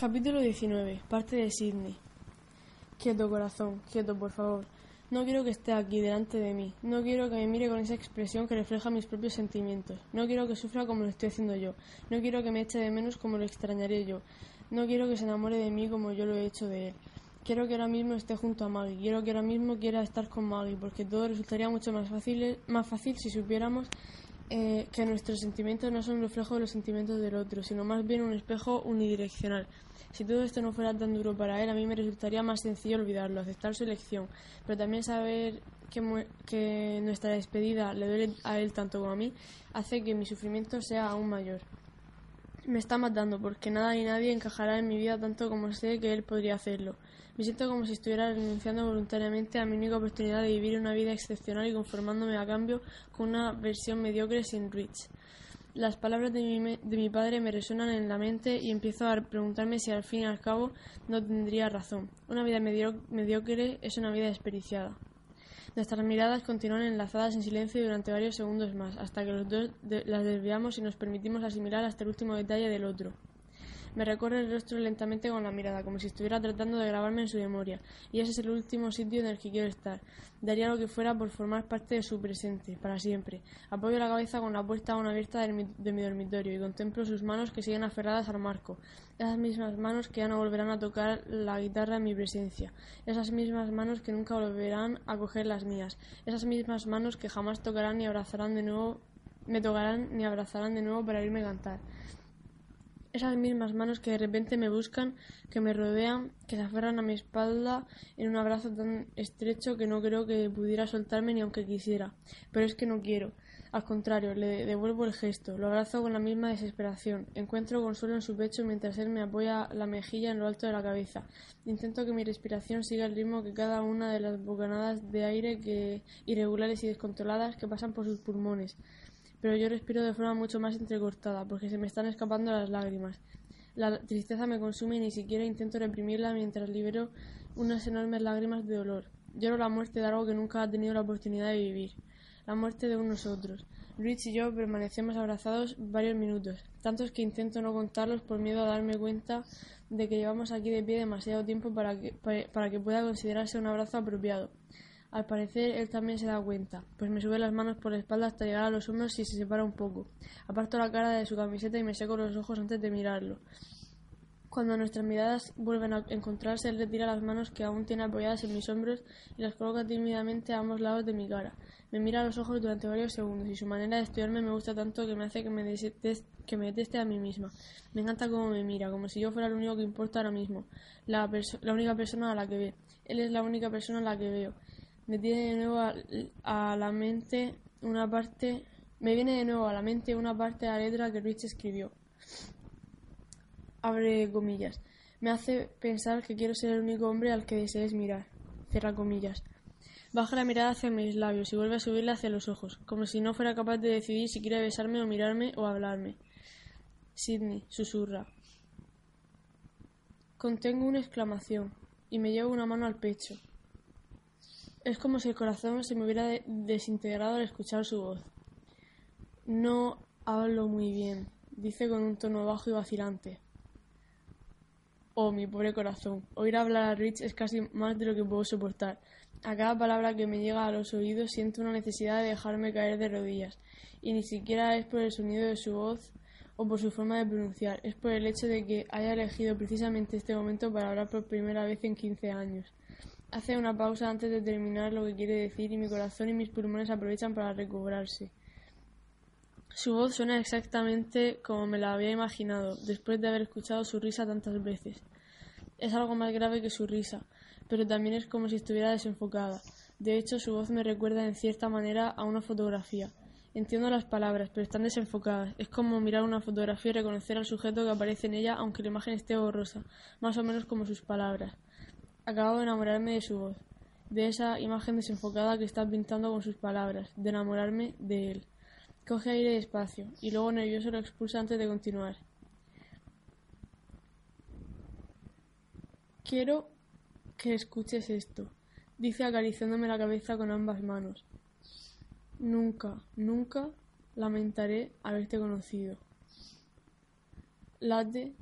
Capítulo 19. Parte de Sidney. Quieto, corazón, quieto, por favor. No quiero que esté aquí delante de mí. No quiero que me mire con esa expresión que refleja mis propios sentimientos. No quiero que sufra como lo estoy haciendo yo. No quiero que me eche de menos como lo extrañaré yo. No quiero que se enamore de mí como yo lo he hecho de él. Quiero que ahora mismo esté junto a Maggie. Quiero que ahora mismo quiera estar con Maggie, porque todo resultaría mucho más fácil, más fácil si supiéramos eh, que nuestros sentimientos no son un reflejo de los sentimientos del otro, sino más bien un espejo unidireccional. Si todo esto no fuera tan duro para él, a mí me resultaría más sencillo olvidarlo, aceptar su elección, pero también saber que, que nuestra despedida le duele a él tanto como a mí, hace que mi sufrimiento sea aún mayor. Me está matando porque nada ni nadie encajará en mi vida tanto como sé que él podría hacerlo. Me siento como si estuviera renunciando voluntariamente a mi única oportunidad de vivir una vida excepcional y conformándome a cambio con una versión mediocre sin Rich. Las palabras de mi, de mi, padre me resuenan en la mente y empiezo a preguntarme si al fin y al cabo no tendría razón. Una vida mediocre es una vida desperdiciada. Nuestras miradas continúan enlazadas en silencio durante varios segundos más, hasta que los dos las desviamos y nos permitimos asimilar hasta el último detalle del otro. Me recorre el rostro lentamente con la mirada, como si estuviera tratando de grabarme en su memoria, y ese es el último sitio en el que quiero estar. Daría lo que fuera por formar parte de su presente, para siempre. Apoyo la cabeza con la puerta aún abierta de mi, de mi dormitorio y contemplo sus manos que siguen aferradas al marco. Esas mismas manos que ya no volverán a tocar la guitarra en mi presencia. Esas mismas manos que nunca volverán a coger las mías. Esas mismas manos que jamás tocarán ni abrazarán de nuevo me tocarán ni abrazarán de nuevo para irme a cantar. Esas mismas manos que de repente me buscan, que me rodean, que se aferran a mi espalda en un abrazo tan estrecho que no creo que pudiera soltarme ni aunque quisiera. Pero es que no quiero. Al contrario, le devuelvo el gesto, lo abrazo con la misma desesperación. Encuentro consuelo en su pecho mientras él me apoya la mejilla en lo alto de la cabeza. Intento que mi respiración siga el ritmo que cada una de las bocanadas de aire que irregulares y descontroladas que pasan por sus pulmones pero yo respiro de forma mucho más entrecortada, porque se me están escapando las lágrimas. La tristeza me consume y ni siquiera intento reprimirla mientras libero unas enormes lágrimas de dolor. Lloro la muerte de algo que nunca ha tenido la oportunidad de vivir, la muerte de unos otros. Rich y yo permanecemos abrazados varios minutos, tantos que intento no contarlos por miedo a darme cuenta de que llevamos aquí de pie demasiado tiempo para que, para que pueda considerarse un abrazo apropiado. Al parecer él también se da cuenta, pues me sube las manos por la espalda hasta llegar a los hombros y se separa un poco. Aparto la cara de su camiseta y me seco los ojos antes de mirarlo. Cuando nuestras miradas vuelven a encontrarse, él retira las manos que aún tiene apoyadas en mis hombros y las coloca tímidamente a ambos lados de mi cara. Me mira a los ojos durante varios segundos y su manera de estudiarme me gusta tanto que me hace que me, deteste, que me deteste a mí misma. Me encanta cómo me mira, como si yo fuera lo único que importa ahora mismo, la, la única persona a la que ve. Él es la única persona a la que veo me tiene de nuevo a, la mente una parte me viene de nuevo a la mente una parte de la letra que Rich escribió. Abre comillas. Me hace pensar que quiero ser el único hombre al que desees mirar. Cierra comillas. Baja la mirada hacia mis labios y vuelve a subirla hacia los ojos, como si no fuera capaz de decidir si quiere besarme o mirarme o hablarme. Sidney, susurra. Contengo una exclamación y me llevo una mano al pecho. Es como si el corazón se me hubiera desintegrado al escuchar su voz. No hablo muy bien, dice con un tono bajo y vacilante. Oh, mi pobre corazón. Oír hablar a Rich es casi más de lo que puedo soportar. A cada palabra que me llega a los oídos siento una necesidad de dejarme caer de rodillas. Y ni siquiera es por el sonido de su voz o por su forma de pronunciar, es por el hecho de que haya elegido precisamente este momento para hablar por primera vez en quince años. Hace una pausa antes de terminar lo que quiere decir y mi corazón y mis pulmones aprovechan para recobrarse. Su voz suena exactamente como me la había imaginado, después de haber escuchado su risa tantas veces. Es algo más grave que su risa, pero también es como si estuviera desenfocada. De hecho, su voz me recuerda en cierta manera a una fotografía. Entiendo las palabras, pero están desenfocadas. Es como mirar una fotografía y reconocer al sujeto que aparece en ella, aunque la imagen esté borrosa, más o menos como sus palabras. Acabo de enamorarme de su voz, de esa imagen desenfocada que está pintando con sus palabras, de enamorarme de él. Coge aire despacio, y luego nervioso lo expulsa antes de continuar. Quiero que escuches esto, dice acariciándome la cabeza con ambas manos. Nunca, nunca lamentaré haberte conocido. Late,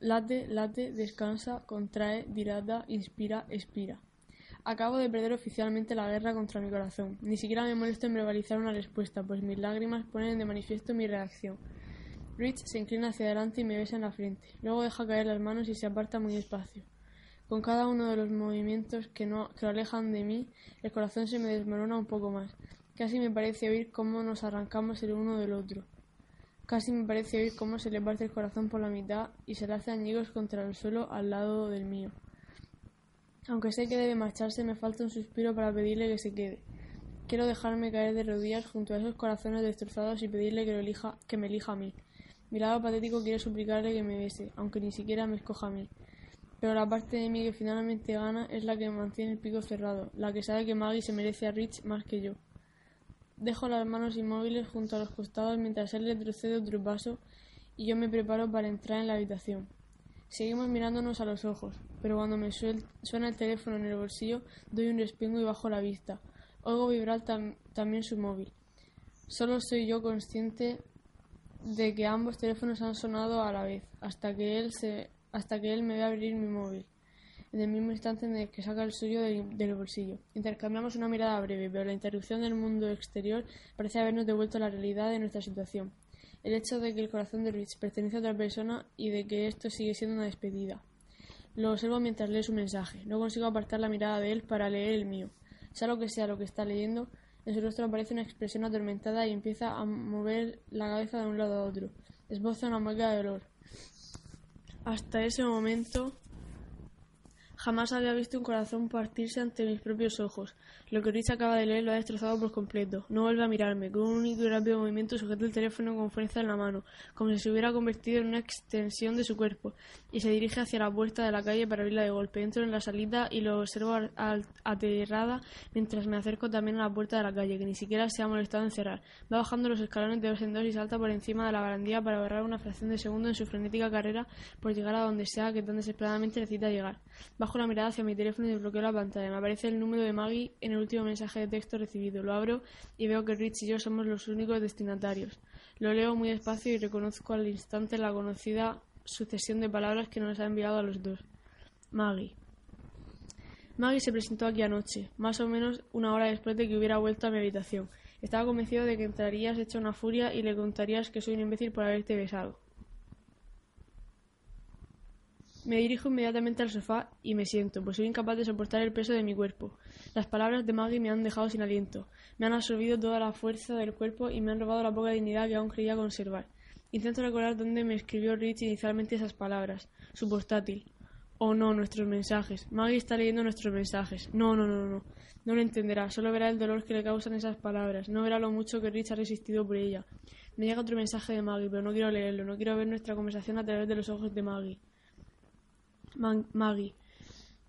late, late, descansa, contrae, dirata, inspira, expira. Acabo de perder oficialmente la guerra contra mi corazón. Ni siquiera me molesto en verbalizar una respuesta, pues mis lágrimas ponen de manifiesto mi reacción. Rich se inclina hacia adelante y me besa en la frente. Luego deja caer las manos y se aparta muy despacio. Con cada uno de los movimientos que, no, que lo alejan de mí, el corazón se me desmorona un poco más. Casi me parece oír cómo nos arrancamos el uno del otro. Casi me parece oír cómo se le parte el corazón por la mitad y se le hace añicos contra el suelo al lado del mío. Aunque sé que debe marcharse, me falta un suspiro para pedirle que se quede. Quiero dejarme caer de rodillas junto a esos corazones destrozados y pedirle que, lo elija, que me elija a mí. Mi lado patético quiere suplicarle que me bese, aunque ni siquiera me escoja a mí. Pero la parte de mí que finalmente gana es la que mantiene el pico cerrado, la que sabe que Maggie se merece a Rich más que yo. Dejo las manos inmóviles junto a los costados mientras él retrocede otro paso y yo me preparo para entrar en la habitación. Seguimos mirándonos a los ojos, pero cuando me suena el teléfono en el bolsillo, doy un respingo y bajo la vista. Oigo vibrar también su móvil. Solo soy yo consciente de que ambos teléfonos han sonado a la vez, hasta que él, hasta que él me ve abrir mi móvil en el mismo instante en el que saca el suyo del, bolsillo. Intercambiamos una mirada breve, pero la interrupción del mundo exterior parece habernos devuelto la realidad de nuestra situación. El hecho de que el corazón de Rich pertenece a otra persona y de que esto sigue siendo una despedida. Lo observo mientras lee su mensaje. No consigo apartar la mirada de él para leer el mío. Sea lo que sea lo que está leyendo, en su rostro aparece una expresión atormentada y empieza a mover la cabeza de un lado a otro. Esboza una marca de dolor. Hasta ese momento Jamás había visto un corazón partirse ante mis propios ojos. Lo que Rich acaba de leer lo ha destrozado por completo. No vuelve a mirarme. Con un único y rápido movimiento sujeta el teléfono con fuerza en la mano, como si se hubiera convertido en una extensión de su cuerpo, y se dirige hacia la puerta de la calle para abrirla de golpe. Entro en la salita y lo observo aterrada mientras me acerco también a la puerta de la calle, que ni siquiera se ha molestado en cerrar. Va bajando los escalones de dos en dos y salta por encima de la barandilla para ahorrar una fracción de segundo en su frenética carrera por llegar a donde sea que tan desesperadamente necesita llegar la mirada hacia mi teléfono y desbloqueo la pantalla. Me aparece el número de Maggie en el último mensaje de texto recibido. Lo abro y veo que Rich y yo somos los únicos destinatarios. Lo leo muy despacio y reconozco al instante la conocida sucesión de palabras que nos ha enviado a los dos. Maggie. Maggie se presentó aquí anoche, más o menos una hora después de que hubiera vuelto a mi habitación. Estaba convencido de que entrarías hecha una furia y le contarías que soy un imbécil por haberte besado. Me dirijo inmediatamente al sofá y me siento, pues soy incapaz de soportar el peso de mi cuerpo. Las palabras de Maggie me han dejado sin aliento, me han absorbido toda la fuerza del cuerpo y me han robado la poca dignidad que aún creía conservar. Intento recordar dónde me escribió Rich inicialmente esas palabras. Su portátil. Oh no, nuestros mensajes. Maggie está leyendo nuestros mensajes. No, no, no, no. No lo entenderá, solo verá el dolor que le causan esas palabras, no verá lo mucho que Rich ha resistido por ella. Me llega otro mensaje de Maggie, pero no quiero leerlo, no quiero ver nuestra conversación a través de los ojos de Maggie. Maggie.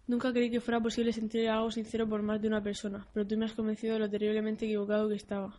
Nunca creí que fuera posible sentir algo sincero por más de una persona, pero tú me has convencido de lo terriblemente equivocado que estaba.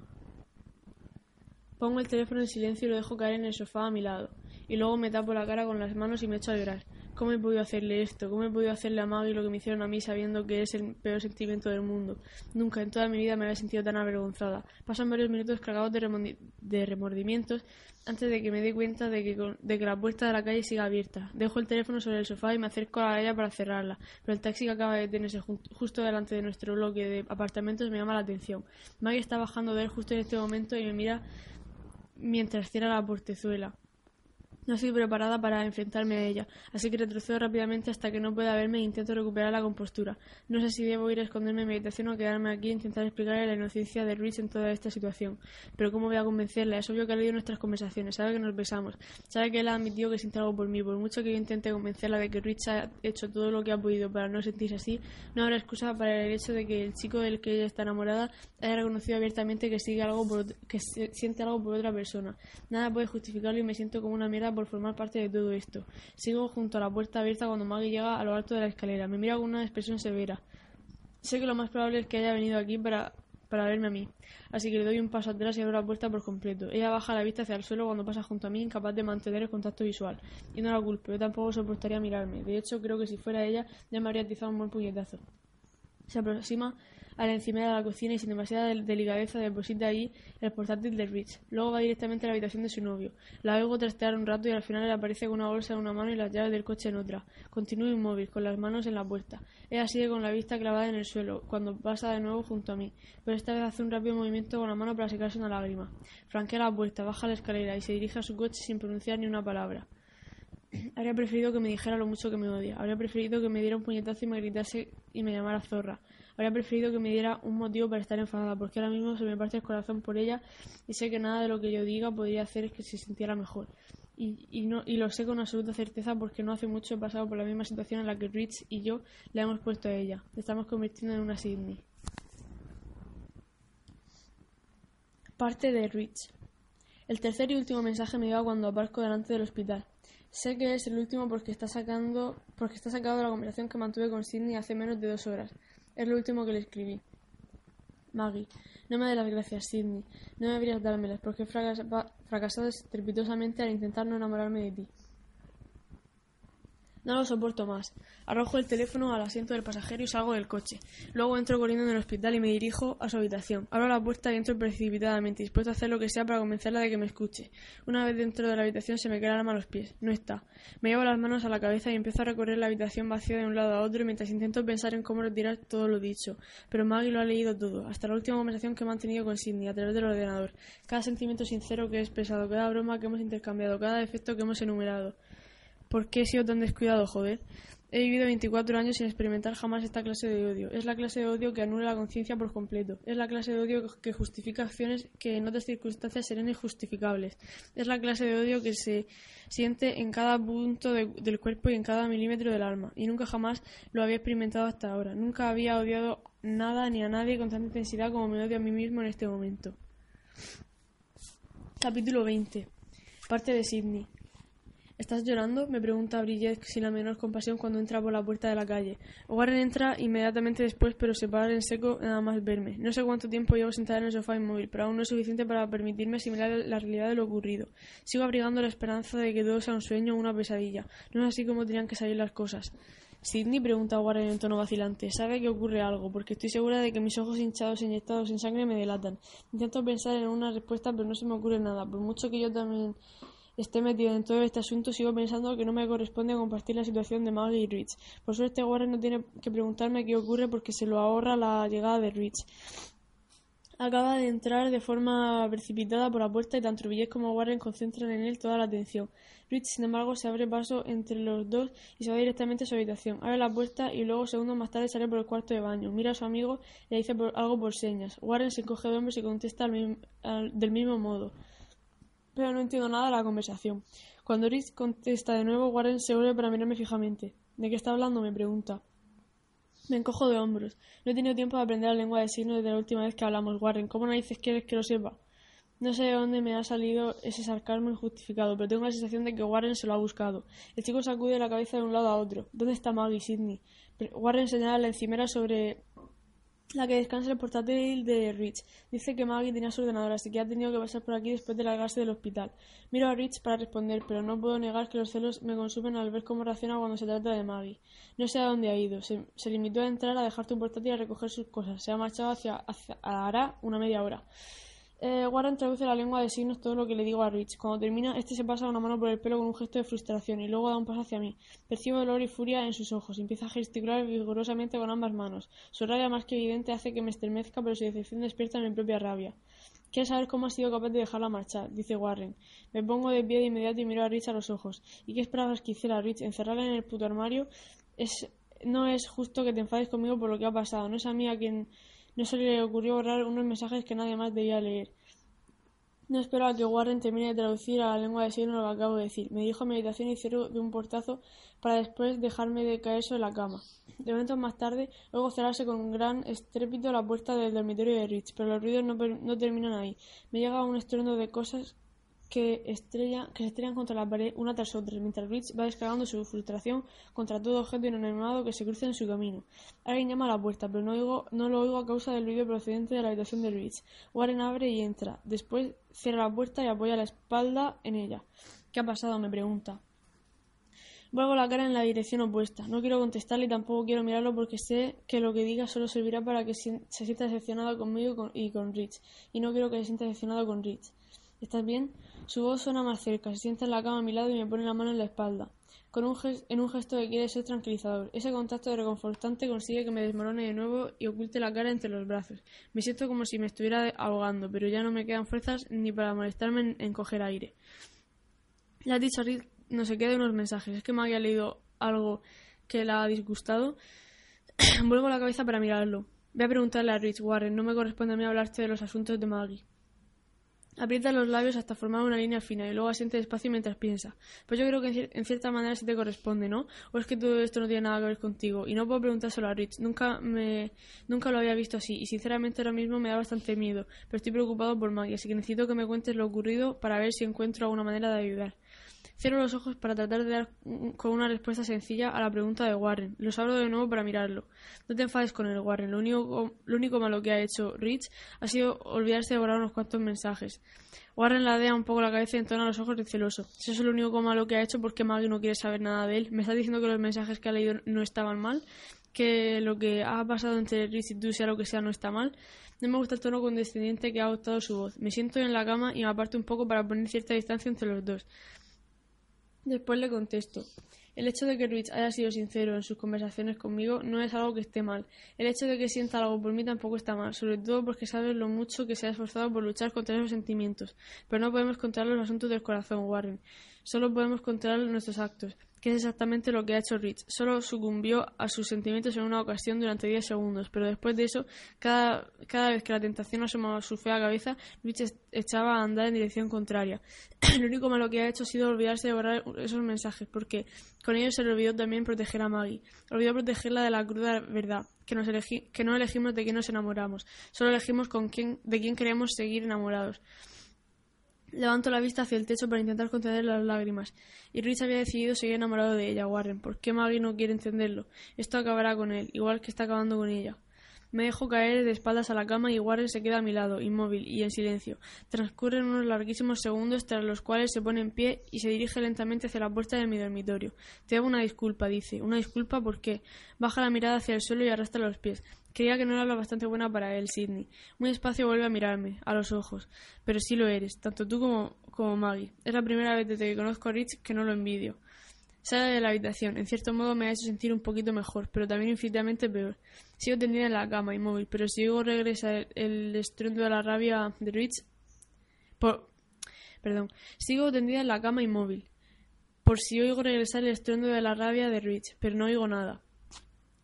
Pongo el teléfono en silencio y lo dejo caer en el sofá a mi lado, y luego me tapo la cara con las manos y me echo a llorar. ¿Cómo he podido hacerle esto? ¿Cómo he podido hacerle a Maggie lo que me hicieron a mí sabiendo que es el peor sentimiento del mundo? Nunca en toda mi vida me había sentido tan avergonzada. Pasan varios minutos cargados de, remordimientos antes de que me dé cuenta de que, de que la puerta de la calle siga abierta. Dejo el teléfono sobre el sofá y me acerco a ella para cerrarla, pero el taxi que acaba de detenerse justo delante de nuestro bloque de apartamentos me llama la atención. Maggie está bajando de él justo en este momento y me mira mientras cierra la portezuela. No estoy preparada para enfrentarme a ella, así que retrocedo rápidamente hasta que no pueda verme e intento recuperar la compostura. No sé si debo ir a esconderme en mi habitación o quedarme aquí e intentar explicarle la inocencia de Rich en toda esta situación. Pero ¿cómo voy a convencerla? Es obvio que ha leído nuestras conversaciones, sabe que nos besamos, sabe que él ha admitido que siente algo por mí. Por mucho que yo intente convencerla de que Rich ha hecho todo lo que ha podido para no sentirse así, no habrá excusa para el hecho de que el chico del que ella está enamorada haya reconocido abiertamente que, sigue algo que siente algo por otra persona. Nada puede justificarlo y me siento como una mierda por formar parte de todo esto. Sigo junto a la puerta abierta cuando Maggie llega a lo alto de la escalera. Me mira con una expresión severa. Sé que lo más probable es que haya venido aquí para, para verme a mí, así que le doy un paso atrás y abro la puerta por completo. Ella baja la vista hacia el suelo cuando pasa junto a mí, incapaz de mantener el contacto visual. Y no la culpo, yo tampoco soportaría mirarme. De hecho, creo que si fuera ella, ya me habría atizado un buen puñetazo. Se aproxima a la de la cocina y sin demasiada delicadeza deposita allí el portátil de Rich. Luego va directamente a la habitación de su novio. La oigo trastear un rato y al final le aparece con una bolsa en una mano y las llaves del coche en otra. Continúa inmóvil, con las manos en la puerta. Ella sigue con la vista clavada en el suelo, cuando pasa de nuevo junto a mí, pero esta vez hace un rápido movimiento con la mano para secarse una lágrima. Franquea la puerta, baja la escalera y se dirige a su coche sin pronunciar ni una palabra. Habría preferido que me dijera lo mucho que me odia. Habría preferido que me diera un puñetazo y me gritase y me llamara zorra. Habría preferido que me diera un motivo para estar enfadada, porque ahora mismo se me parte el corazón por ella y sé que nada de lo que yo diga podría hacer que se sintiera mejor. Y, no, y lo sé con absoluta certeza porque no hace mucho he pasado por la misma situación en la que Rich y yo le hemos puesto a ella. Le estamos convirtiendo en una Sidney. Parte de Rich. El tercer y último mensaje me llega cuando aparco delante del hospital. Sé que es el último porque está sacando porque está sacado de la conversación que mantuve con Sidney hace menos de dos horas. Es lo último que le escribí. Maggie, no me dé las gracias, Sidney. No deberías dármelas porque he fracasado estrepitosamente al intentar no enamorarme de ti. No lo soporto más. Arrojo el teléfono al asiento del pasajero y salgo del coche. Luego entro corriendo en el hospital y me dirijo a su habitación. Abro la puerta y entro precipitadamente, dispuesto a hacer lo que sea para convencerla de que me escuche. Una vez dentro de la habitación se me queda el a los pies. No está. Me llevo las manos a la cabeza y empiezo a recorrer la habitación vacía de un lado a otro mientras intento pensar en cómo retirar todo lo dicho. Pero Maggie lo ha leído todo, hasta la última conversación que he mantenido con Sidney a través del ordenador. Cada sentimiento sincero que he expresado, cada broma que hemos intercambiado, cada efecto que hemos enumerado. ¿Por qué he sido tan descuidado, joder? He vivido 24 años sin experimentar jamás esta clase de odio. Es la clase de odio que anula la conciencia por completo. Es la clase de odio que justifica acciones que en otras circunstancias serían injustificables. Es la clase de odio que se siente en cada punto del cuerpo y en cada milímetro del alma. Y nunca jamás lo había experimentado hasta ahora. Nunca había odiado nada ni a nadie con tanta intensidad como me odio a mí mismo en este momento. Capítulo 20. Parte de Sidney. ¿Estás llorando? me pregunta Brillet sin la menor compasión cuando entra por la puerta de la calle. Warren entra inmediatamente después, pero se para en seco nada más verme. No sé cuánto tiempo llevo sentada en el sofá inmóvil, pero aún no es suficiente para permitirme asimilar la realidad de lo ocurrido. Sigo abrigando la esperanza de que todo sea un sueño o una pesadilla. No es así como tenían que salir las cosas. Sidney pregunta a Warren en tono vacilante. Sabe que ocurre algo, porque estoy segura de que mis ojos hinchados e inyectados en sangre me delatan. Intento pensar en una respuesta, pero no se me ocurre nada, por mucho que yo también esté metido en todo este asunto, sigo pensando que no me corresponde compartir la situación de Maggie y Rich. Por suerte, Warren no tiene que preguntarme qué ocurre porque se lo ahorra la llegada de Rich. Acaba de entrar de forma precipitada por la puerta y tanto Villet como Warren concentran en él toda la atención. Rich, sin embargo, se abre paso entre los dos y se va directamente a su habitación. Abre la puerta y luego, segundos más tarde, sale por el cuarto de baño. Mira a su amigo y le dice algo por señas. Warren se encoge de hombros y contesta del mismo modo pero no entiendo nada de la conversación. Cuando Rich contesta de nuevo, Warren se vuelve para mirarme fijamente. ¿De qué está hablando? me pregunta. Me encojo de hombros. No he tenido tiempo de aprender la lengua de signos desde la última vez que hablamos, Warren. ¿Cómo narices quieres que lo sepa? No sé de dónde me ha salido ese sarcasmo injustificado, pero tengo la sensación de que Warren se lo ha buscado. El chico sacude la cabeza de un lado a otro. ¿Dónde está Maggie, Sidney? Warren señala la encimera sobre la que descansa el portátil de Rich. Dice que Maggie tenía su ordenador, así que ha tenido que pasar por aquí después de largarse del hospital. Miro a Rich para responder, pero no puedo negar que los celos me consumen al ver cómo reacciona cuando se trata de Maggie. No sé a dónde ha ido. Se, limitó a entrar, a dejar tu portátil y a recoger sus cosas. Se ha marchado hacia, hacia hará una media hora. Eh, Warren traduce la lengua de signos todo lo que le digo a Rich. Cuando termina, este se pasa una mano por el pelo con un gesto de frustración y luego da un paso hacia mí. Percibo dolor y furia en sus ojos. Empieza a gesticular vigorosamente con ambas manos. Su rabia más que evidente hace que me estremezca, pero su decepción despierta mi propia rabia. Quieres saber cómo ha sido capaz de dejarla marchar, dice Warren. Me pongo de pie de inmediato y miro a Rich a los ojos. ¿Y qué esperabas que hiciera Rich? ¿Encerrarla en el puto armario? Es, no es justo que te enfades conmigo por lo que ha pasado. No es a mí a quien no se le ocurrió borrar unos mensajes que nadie más debía leer. No espero a que Warren termine de traducir a la lengua de signo lo que acabo de decir. Me dijo a mi habitación y cierro de un portazo para después dejarme de caer sobre la cama. De momentos más tarde, oigo cerrarse con gran estrépito la puerta del dormitorio de Rich, pero los ruidos no, no terminan ahí. Me llega un estruendo de cosas que, estrella, que se estrellan contra la pared una tras otra, mientras Rich va descargando su frustración contra todo objeto inanimado que se cruce en su camino. Alguien llama a la puerta, pero no, lo oigo a causa del ruido procedente de la habitación de Rich. Warren abre y entra. Después cierra la puerta y apoya la espalda en ella. ¿Qué ha pasado? me pregunta. Vuelvo la cara en la dirección opuesta. No quiero contestarle y tampoco quiero mirarlo porque sé que lo que diga solo servirá para que se sienta decepcionado conmigo y con Rich. Y no quiero que se sienta decepcionado con Rich. ¿Estás bien? Su voz suena más cerca, se sienta en la cama a mi lado y me pone la mano en la espalda, con un en un gesto que quiere ser tranquilizador. Ese contacto reconfortante consigue que me desmorone de nuevo y oculte la cara entre los brazos. Me siento como si me estuviera ahogando, pero ya no me quedan fuerzas ni para molestarme en, coger aire. Le ha dicho a no se quede unos mensajes. Es que Maggie ha leído algo que la ha disgustado. Vuelvo la cabeza para mirarlo. Voy a preguntarle a Rich Warren. No me corresponde a mí hablarte de los asuntos de Maggie. Aprieta los labios hasta formar una línea fina y luego asiente despacio mientras piensa. Pues yo creo que en, cierta manera sí te corresponde, ¿no? O es que todo esto no tiene nada que ver contigo. Y no puedo preguntárselo a Rich. Nunca me, nunca lo había visto así. Y sinceramente ahora mismo me da bastante miedo. Pero estoy preocupado por Maggie, así que necesito que me cuentes lo ocurrido para ver si encuentro alguna manera de ayudar. Cierro los ojos para tratar de dar con una respuesta sencilla a la pregunta de Warren. Los abro de nuevo para mirarlo. No te enfades con él, Warren. Lo único, lo único malo que ha hecho Rich ha sido olvidarse de borrar unos cuantos mensajes. Warren ladea un poco la cabeza y entona los ojos celoso. Si eso es lo único malo que ha hecho, ¿por qué Maggie no quiere saber nada de él? ¿Me está diciendo que los mensajes que ha leído no estaban mal? ¿Que lo que ha pasado entre Rich y tú, sea lo que sea, no está mal? No me gusta el tono condescendiente que ha adoptado su voz. Me siento en la cama y me aparto un poco para poner cierta distancia entre los dos. Después le contesto. El hecho de que Rich haya sido sincero en sus conversaciones conmigo no es algo que esté mal. El hecho de que sienta algo por mí tampoco está mal, sobre todo porque sabes lo mucho que se ha esforzado por luchar contra esos sentimientos. Pero no podemos controlar los asuntos del corazón, Warren. Solo podemos controlar nuestros actos que es exactamente lo que ha hecho Rich. Solo sucumbió a sus sentimientos en una ocasión durante 10 segundos, pero después de eso, cada, cada vez que la tentación asomaba su fea cabeza, Rich echaba a andar en dirección contraria. lo único malo que ha hecho ha sido olvidarse de borrar esos mensajes, porque con ellos se le olvidó también proteger a Maggie. Olvidó protegerla de la cruda verdad, que, nos que no elegimos de quién nos enamoramos, solo elegimos con quién, de quién queremos seguir enamorados. Levanto la vista hacia el techo para intentar contener las lágrimas. Y Rich había decidido seguir enamorado de ella, Warren. ¿Por qué Maggie no quiere entenderlo? Esto acabará con él, igual que está acabando con ella. Me dejo caer de espaldas a la cama y Warren se queda a mi lado, inmóvil y en silencio. Transcurren unos larguísimos segundos tras los cuales se pone en pie y se dirige lentamente hacia la puerta de mi dormitorio. Te hago una disculpa, dice. ¿Una disculpa por qué? Baja la mirada hacia el suelo y arrastra los pies. Creía que no era lo bastante buena para él, Sidney. Muy despacio vuelve a mirarme, a los ojos. Pero sí lo eres, tanto tú como, como Maggie. Es la primera vez desde que conozco a Rich que no lo envidio. Sale de la habitación. En cierto modo me ha hecho sentir un poquito mejor, pero también infinitamente peor. Sigo tendida en la cama, inmóvil, pero si oigo regresa el, estruendo de la rabia de Rich... Por... Perdón. Sigo tendida en la cama inmóvil. Por si oigo regresar el estruendo de la rabia de Rich, pero no oigo nada.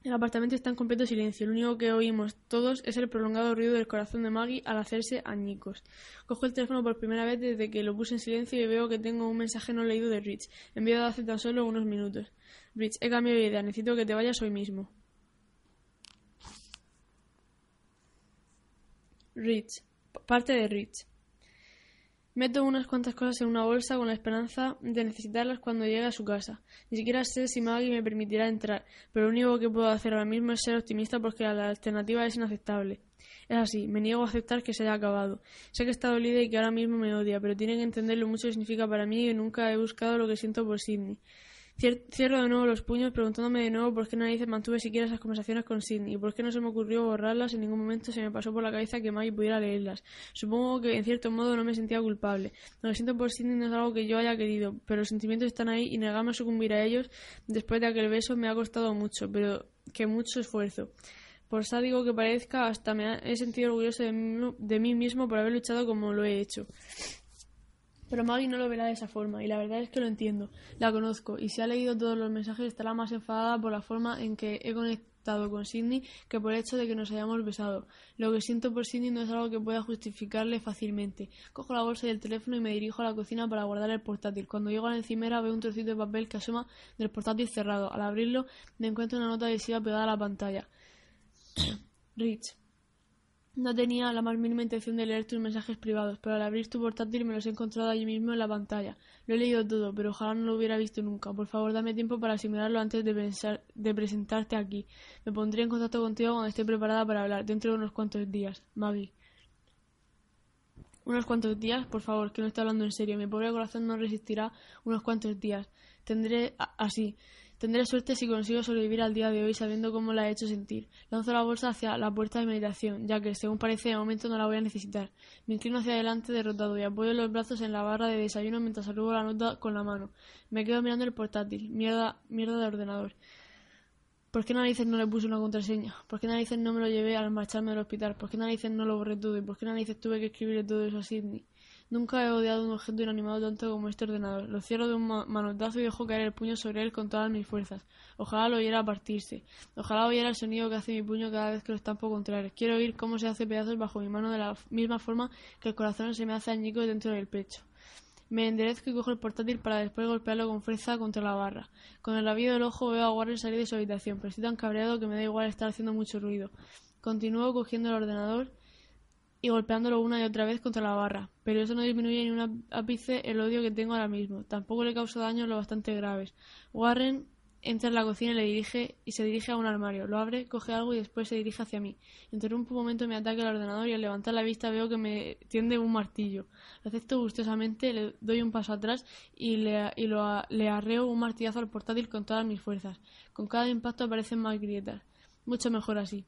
El apartamento está en completo silencio. Lo único que oímos todos es el prolongado ruido del corazón de Maggie al hacerse añicos. Cojo el teléfono por primera vez desde que lo puse en silencio y veo que tengo un mensaje no leído de Rich, enviado hace tan solo unos minutos. Rich, he cambiado de idea. Necesito que te vayas hoy mismo. Rich. Parte de Rich. Meto unas cuantas cosas en una bolsa con la esperanza de necesitarlas cuando llegue a su casa. Ni siquiera sé si Maggie me permitirá entrar, pero lo único que puedo hacer ahora mismo es ser optimista porque la alternativa es inaceptable. Es así, me niego a aceptar que se haya acabado. Sé que está dolida y que ahora mismo me odia, pero tienen que entender lo mucho que significa para mí y nunca he buscado lo que siento por Sidney. Cierro de nuevo los puños preguntándome de nuevo por qué narices mantuve siquiera esas conversaciones con Sidney y por qué no se me ocurrió borrarlas en ningún momento se me pasó por la cabeza que Maggie pudiera leerlas. Supongo que en cierto modo no me sentía culpable. Lo siento por Sidney no es algo que yo haya querido, pero los sentimientos están ahí y negarme a sucumbir a ellos después de aquel beso me ha costado mucho, pero que mucho esfuerzo. Por sádico que parezca, hasta me he sentido orgulloso de mí mismo por haber luchado como lo he hecho. Pero Maggie no lo verá de esa forma, y la verdad es que lo entiendo. La conozco, y si ha leído todos los mensajes estará más enfadada por la forma en que he conectado con Sidney que por el hecho de que nos hayamos besado. Lo que siento por Sidney no es algo que pueda justificarle fácilmente. Cojo la bolsa y el teléfono y me dirijo a la cocina para guardar el portátil. Cuando llego a la encimera veo un trocito de papel que asoma del portátil cerrado. Al abrirlo me encuentro una nota adhesiva pegada a la pantalla. Rich. No tenía la más mínima intención de leer tus mensajes privados, pero al abrir tu portátil me los he encontrado allí mismo en la pantalla. Lo he leído todo, pero ojalá no lo hubiera visto nunca. Por favor, dame tiempo para asimilarlo antes de, pensar, presentarte aquí. Me pondré en contacto contigo cuando esté preparada para hablar, dentro de unos cuantos días. Maggie. Unos cuantos días, por favor, que no estoy hablando en serio. Mi pobre corazón no resistirá unos cuantos días. Tendré así. Tendré suerte si consigo sobrevivir al día de hoy sabiendo cómo la he hecho sentir. Lanzo la bolsa hacia la puerta de meditación, ya que, según parece, de momento no la voy a necesitar. Me inclino hacia adelante derrotado y apoyo los brazos en la barra de desayuno mientras saludo la nota con la mano. Me quedo mirando el portátil. Mierda, mierda de ordenador. ¿Por qué narices no le puse una contraseña? ¿Por qué narices no me lo llevé al marcharme del hospital? ¿Por qué narices no lo borré todo? ¿Y por qué narices tuve que escribirle todo eso a Sidney? Nunca he odiado un objeto inanimado tanto como este ordenador. Lo cierro de un manotazo y dejo caer el puño sobre él con todas mis fuerzas. Ojalá lo oyera partirse. Ojalá oyera el sonido que hace mi puño cada vez que lo estampo contra él. Quiero oír cómo se hace pedazos bajo mi mano de la misma forma que el corazón se me hace añicos dentro del pecho. Me enderezco y cojo el portátil para después golpearlo con fuerza contra la barra. Con el rabillo del ojo veo a Warren salir de su habitación, pero estoy tan cabreado que me da igual estar haciendo mucho ruido. Continúo cogiendo el ordenador y golpeándolo una y otra vez contra la barra, pero eso no disminuye ni un ápice el odio que tengo ahora mismo. Tampoco le causa daños lo bastante graves. Warren entra en la cocina y le dirige y se dirige a un armario. Lo abre, coge algo y después se dirige hacia mí. Interrumpe un momento mi ataque al ordenador y al levantar la vista veo que me tiende un martillo. Lo acepto gustosamente, le doy un paso atrás y le, y lo, le arreo un martillazo al portátil con todas mis fuerzas. Con cada impacto aparecen más grietas. Mucho mejor así.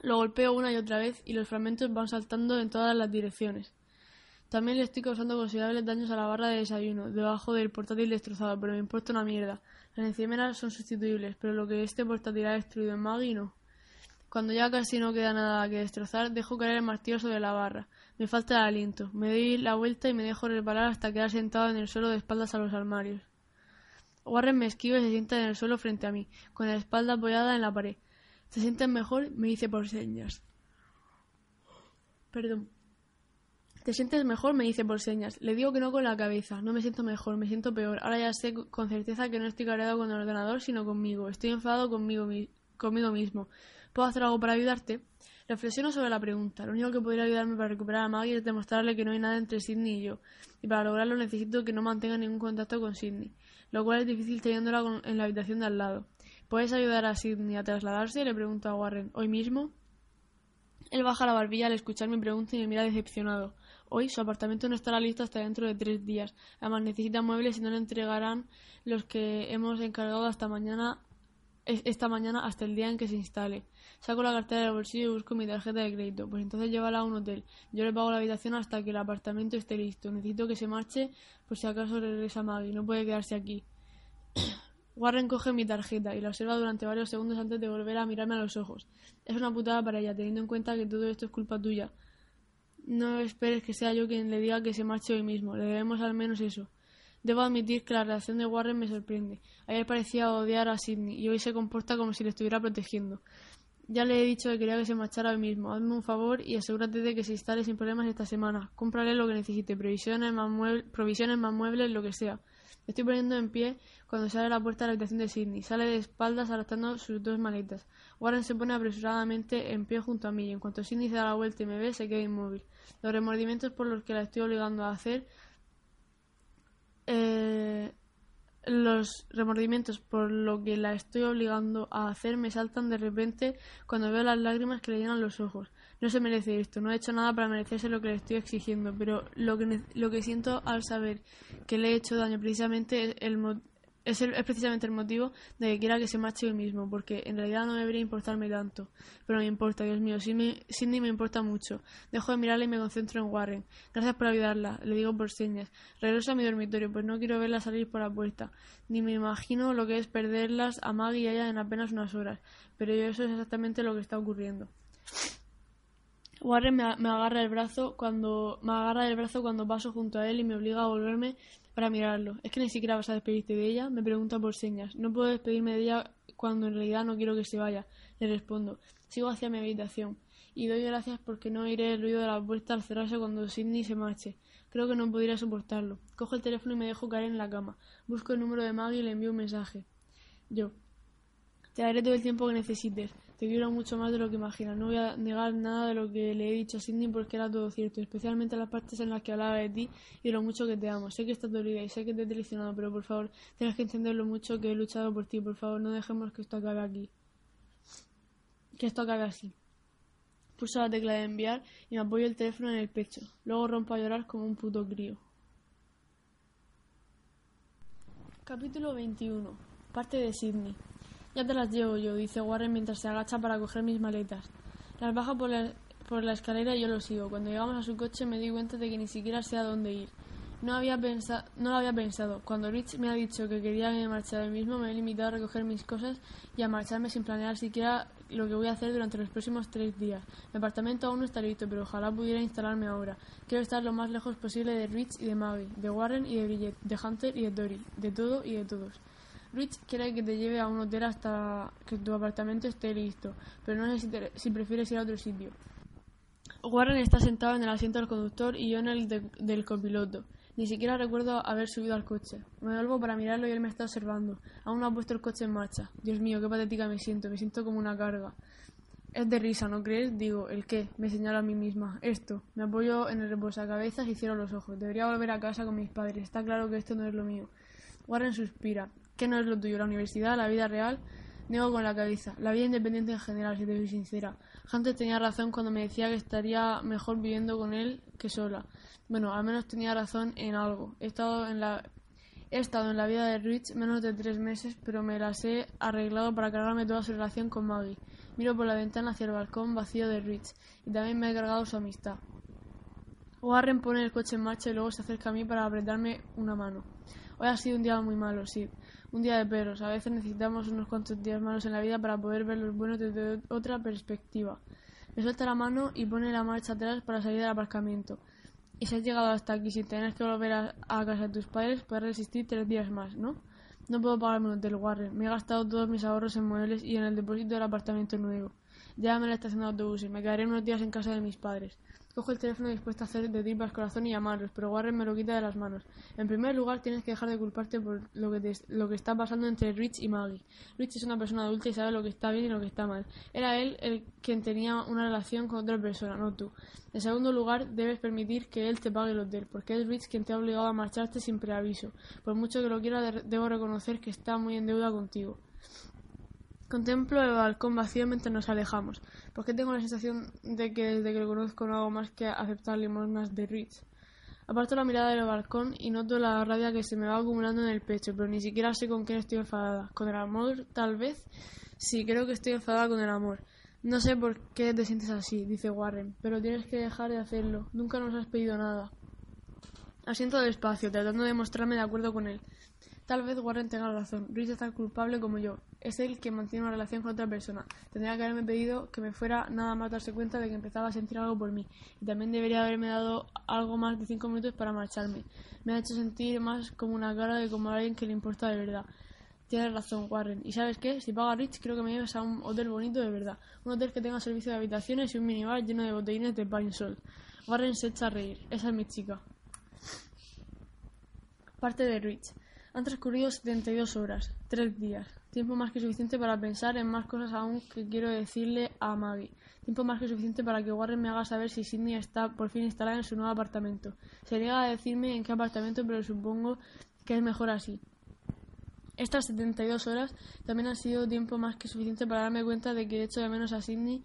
Lo golpeo una y otra vez y los fragmentos van saltando en todas las direcciones. También le estoy causando considerables daños a la barra de desayuno, debajo del portátil destrozado, pero me importa una mierda. Las encimeras son sustituibles, pero lo que este portátil ha destruido en Maggie no. Cuando ya casi no queda nada que destrozar, dejo caer el martillo sobre la barra. Me falta el aliento. Me doy la vuelta y me dejo reparar hasta quedar sentado en el suelo de espaldas a los armarios. Warren me esquiva y se sienta en el suelo frente a mí, con la espalda apoyada en la pared. ¿Se sienten mejor? Me dice por señas. Perdón. ¿Te sientes mejor? Me dice por señas. Le digo que no con la cabeza. No me siento mejor, me siento peor. Ahora ya sé con certeza que no estoy cargado con el ordenador, sino conmigo. Estoy enfadado conmigo, conmigo mismo. ¿Puedo hacer algo para ayudarte? Reflexiono sobre la pregunta. Lo único que podría ayudarme para recuperar a Maggie es demostrarle que no hay nada entre Sidney y yo. Y para lograrlo necesito que no mantenga ningún contacto con Sidney. Lo cual es difícil teniéndola en la habitación de al lado. ¿Puedes ayudar a Sidney a trasladarse? Le pregunto a Warren. ¿Hoy mismo? Él baja la barbilla al escuchar mi pregunta y me mira decepcionado. Hoy su apartamento no estará listo hasta dentro de tres días. Además necesita muebles y no le entregarán los que hemos encargado hasta mañana esta mañana hasta el día en que se instale. Saco la cartera del bolsillo y busco mi tarjeta de crédito. Pues entonces llévala a un hotel. Yo le pago la habitación hasta que el apartamento esté listo. Necesito que se marche por si acaso regresa Maggie. No puede quedarse aquí. Warren coge mi tarjeta y la observa durante varios segundos antes de volver a mirarme a los ojos. Es una putada para ella, teniendo en cuenta que todo esto es culpa tuya. No esperes que sea yo quien le diga que se marche hoy mismo. Le debemos al menos eso. Debo admitir que la reacción de Warren me sorprende. Ayer parecía odiar a Sidney y hoy se comporta como si le estuviera protegiendo. Ya le he dicho que quería que se marchara hoy mismo. Hazme un favor y asegúrate de que se instale sin problemas esta semana. Cómprale lo que necesite, provisiones más, provisiones más muebles, lo que sea estoy poniendo en pie cuando sale la puerta de la habitación de Sidney. Sale de espaldas arrastrando sus dos maletas. Warren se pone apresuradamente en pie junto a mí y en cuanto Sidney se da la vuelta y me ve, se queda inmóvil. Los remordimientos por los que la estoy obligando a hacer... Eh, los remordimientos por lo que la estoy obligando a hacer me saltan de repente cuando veo las lágrimas que le llenan los ojos. No se merece esto, no he hecho nada para merecerse lo que le estoy exigiendo, pero lo que, lo que siento al saber que le he hecho daño precisamente es el, es, es, precisamente el motivo de que quiera que se marche hoy mismo, porque en realidad no debería importarme tanto. Pero me importa, Dios mío, Cindy me importa mucho. Dejo de mirarla y me concentro en Warren. Gracias por ayudarla, le digo por señas. Regreso a mi dormitorio, pues no quiero verla salir por la puerta. Ni me imagino lo que es perderlas a Maggie y a ella en apenas unas horas. Pero eso es exactamente lo que está ocurriendo. Warren me, agarra el brazo cuando me agarra el brazo cuando paso junto a él y me obliga a volverme para mirarlo. Es que ni siquiera vas a despedirte de ella, me pregunta por señas. No puedo despedirme de ella cuando en realidad no quiero que se vaya. Le respondo. Sigo hacia mi habitación y doy gracias porque no oiré el ruido de la puerta al cerrarse cuando Sidney se marche. Creo que no podría soportarlo. Cojo el teléfono y me dejo caer en la cama. Busco el número de Maggie y le envío un mensaje. Yo. Te daré todo el tiempo que necesites. Te quiero mucho más de lo que imaginas. No voy a negar nada de lo que le he dicho a Sidney porque era todo cierto, especialmente las partes en las que hablaba de ti y lo mucho que te amo. Sé que estás dolida y sé que te he traicionado, pero por favor, tienes que entender lo mucho que he luchado por ti. Por favor, no dejemos que esto acabe aquí. Que esto acabe así. Pulso la tecla de enviar y me apoyo el teléfono en el pecho. Luego rompo a llorar como un puto crío. Capítulo 21. Parte de Sidney. Ya te las llevo yo, dice Warren mientras se agacha para coger mis maletas. Las baja por la, por la escalera y yo lo sigo. Cuando llegamos a su coche me di cuenta de que ni siquiera sé a dónde ir. No, había no lo había pensado. Cuando Rich me ha dicho que quería que me marchara mismo, me he limitado a recoger mis cosas y a marcharme sin planear siquiera lo que voy a hacer durante los próximos tres días. Mi apartamento aún no está listo, pero ojalá pudiera instalarme ahora. Quiero estar lo más lejos posible de Rich y de Maggie, de Warren y de Bridget, de Hunter y de Dory, de todo y de todos. Rich quiere que te lleve a un hotel hasta que tu apartamento esté listo, pero no sé si, prefieres ir a otro sitio. Warren está sentado en el asiento del conductor y yo en el del copiloto. Ni siquiera recuerdo haber subido al coche. Me vuelvo para mirarlo y él me está observando. Aún no ha puesto el coche en marcha. Dios mío, qué patética me siento. Me siento como una carga. Es de risa, ¿no crees? Digo, ¿el qué? Me señalo a mí misma. Esto. Me apoyo en el reposacabezas y cierro los ojos. Debería volver a casa con mis padres. Está claro que esto no es lo mío. Warren suspira. ¿Qué no es lo tuyo? ¿La universidad? ¿La vida real? Niego con la cabeza. La vida independiente en general, si te soy sincera. Hunter tenía razón cuando me decía que estaría mejor viviendo con él que sola. Bueno, al menos tenía razón en algo. He estado en la, he estado en la vida de Rich menos de tres meses, pero me las he arreglado para cargarme toda su relación con Maggie. Miro por la ventana hacia el balcón vacío de Rich y también me he cargado su amistad. Warren pone el coche en marcha y luego se acerca a mí para apretarme una mano. Hoy ha sido un día muy malo, sí. Un día de perros. A veces necesitamos unos cuantos días malos en la vida para poder ver los buenos desde otra perspectiva. Me suelta la mano y pone la marcha atrás para salir del aparcamiento. Y si has llegado hasta aquí sin tener que volver a, casa de tus padres, puedes resistir tres días más, ¿no? No puedo pagarme un hotel, Warren. Me he gastado todos mis ahorros en muebles y en el depósito del apartamento nuevo. Llévame a la estación de autobuses. Me quedaré unos días en casa de mis padres. Cojo el teléfono dispuesto a hacer de tripas corazón y llamarlos, pero Warren me lo quita de las manos. En primer lugar, tienes que dejar de culparte por lo que, lo que está pasando entre Rich y Maggie. Rich es una persona adulta y sabe lo que está bien y lo que está mal. Era él el quien tenía una relación con otra persona, no tú. En segundo lugar, debes permitir que él te pague el hotel, porque es Rich quien te ha obligado a marcharte sin preaviso. Por mucho que lo quiera, debo reconocer que está muy en deuda contigo. Contemplo el balcón vacío mientras nos alejamos, porque tengo la sensación de que desde que lo conozco no hago más que aceptar limosnas de Rich. Aparto la mirada del balcón y noto la rabia que se me va acumulando en el pecho, pero ni siquiera sé con quién estoy enfadada. ¿Con el amor, tal vez? Sí, creo que estoy enfadada con el amor. No sé por qué te sientes así, dice Warren, pero tienes que dejar de hacerlo. Nunca nos has pedido nada. Asiento despacio, tratando de mostrarme de acuerdo con él. Tal vez Warren tenga razón. Rich es tan culpable como yo. Es él quien mantiene una relación con otra persona. Tendría que haberme pedido que me fuera nada más darse cuenta de que empezaba a sentir algo por mí. Y también debería haberme dado algo más de cinco minutos para marcharme. Me ha hecho sentir más como una cara de como alguien que le importa de verdad. Tienes razón, Warren. ¿Y sabes qué? Si paga Rich, creo que me lleves a un hotel bonito de verdad. Un hotel que tenga servicio de habitaciones y un minibar lleno de botellines de Pine Sol. Warren se echa a reír. Esa es mi chica. Parte de Rich. Han transcurrido 72 horas, tres días. Tiempo más que suficiente para pensar en más cosas aún que quiero decirle a Maggie. Tiempo más que suficiente para que Warren me haga saber si Sidney está por fin instalada en su nuevo apartamento. Se niega a decirme en qué apartamento, pero supongo que es mejor así. Estas 72 horas también han sido tiempo más que suficiente para darme cuenta de que he hecho de menos a Sidney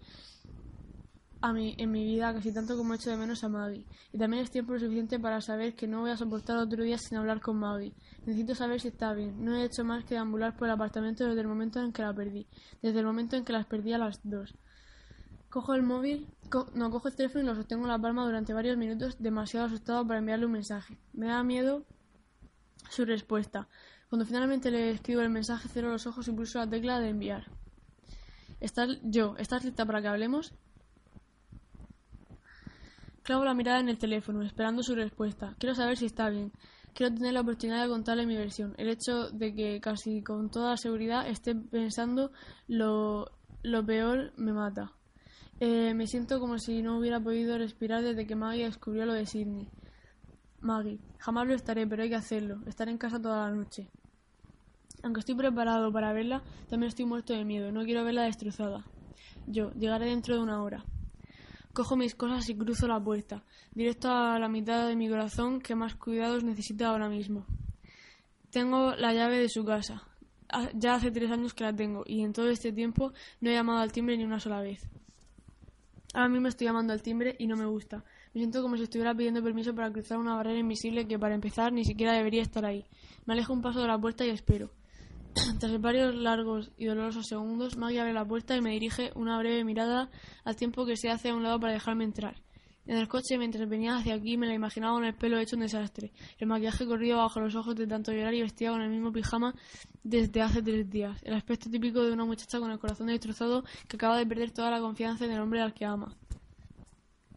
a mí, en mi vida casi tanto como echo de menos a Maggie. Y también es tiempo suficiente para saber que no voy a soportar otro día sin hablar con Maggie. Necesito saber si está bien. No he hecho más que deambular por el apartamento desde el momento en que la perdí. Desde el momento en que las perdí a las dos. Cojo el móvil, no cojo el teléfono y lo sostengo en la palma durante varios minutos, demasiado asustado para enviarle un mensaje. Me da miedo su respuesta. Cuando finalmente le escribo el mensaje, cierro los ojos y pulso la tecla de enviar. ¿Estás, yo, ¿estás lista para que hablemos? Clavo la mirada en el teléfono, esperando su respuesta. Quiero saber si está bien. Quiero tener la oportunidad de contarle mi versión. El hecho de que casi con toda seguridad esté pensando lo, lo peor me mata. Eh, me siento como si no hubiera podido respirar desde que Maggie descubrió lo de Sidney. Maggie, jamás lo estaré, pero hay que hacerlo. Estaré en casa toda la noche. Aunque estoy preparado para verla, también estoy muerto de miedo. No quiero verla destrozada. Yo, llegaré dentro de una hora. Cojo mis cosas y cruzo la puerta, directo a la mitad de mi corazón que más cuidados necesita ahora mismo. Tengo la llave de su casa. Ya hace tres años que la tengo y en todo este tiempo no he llamado al timbre ni una sola vez. Ahora mismo estoy llamando al timbre y no me gusta. Me siento como si estuviera pidiendo permiso para cruzar una barrera invisible que para empezar ni siquiera debería estar ahí. Me alejo un paso de la puerta y espero. Tras varios largos y dolorosos segundos, Maggie abre la puerta y me dirige una breve mirada al tiempo que se hace a un lado para dejarme entrar. En el coche, mientras venía hacia aquí, me la imaginaba con el pelo hecho un desastre, el maquillaje corrido bajo los ojos de tanto llorar y vestida con el mismo pijama desde hace tres días, el aspecto típico de una muchacha con el corazón destrozado que acaba de perder toda la confianza en el hombre al que ama.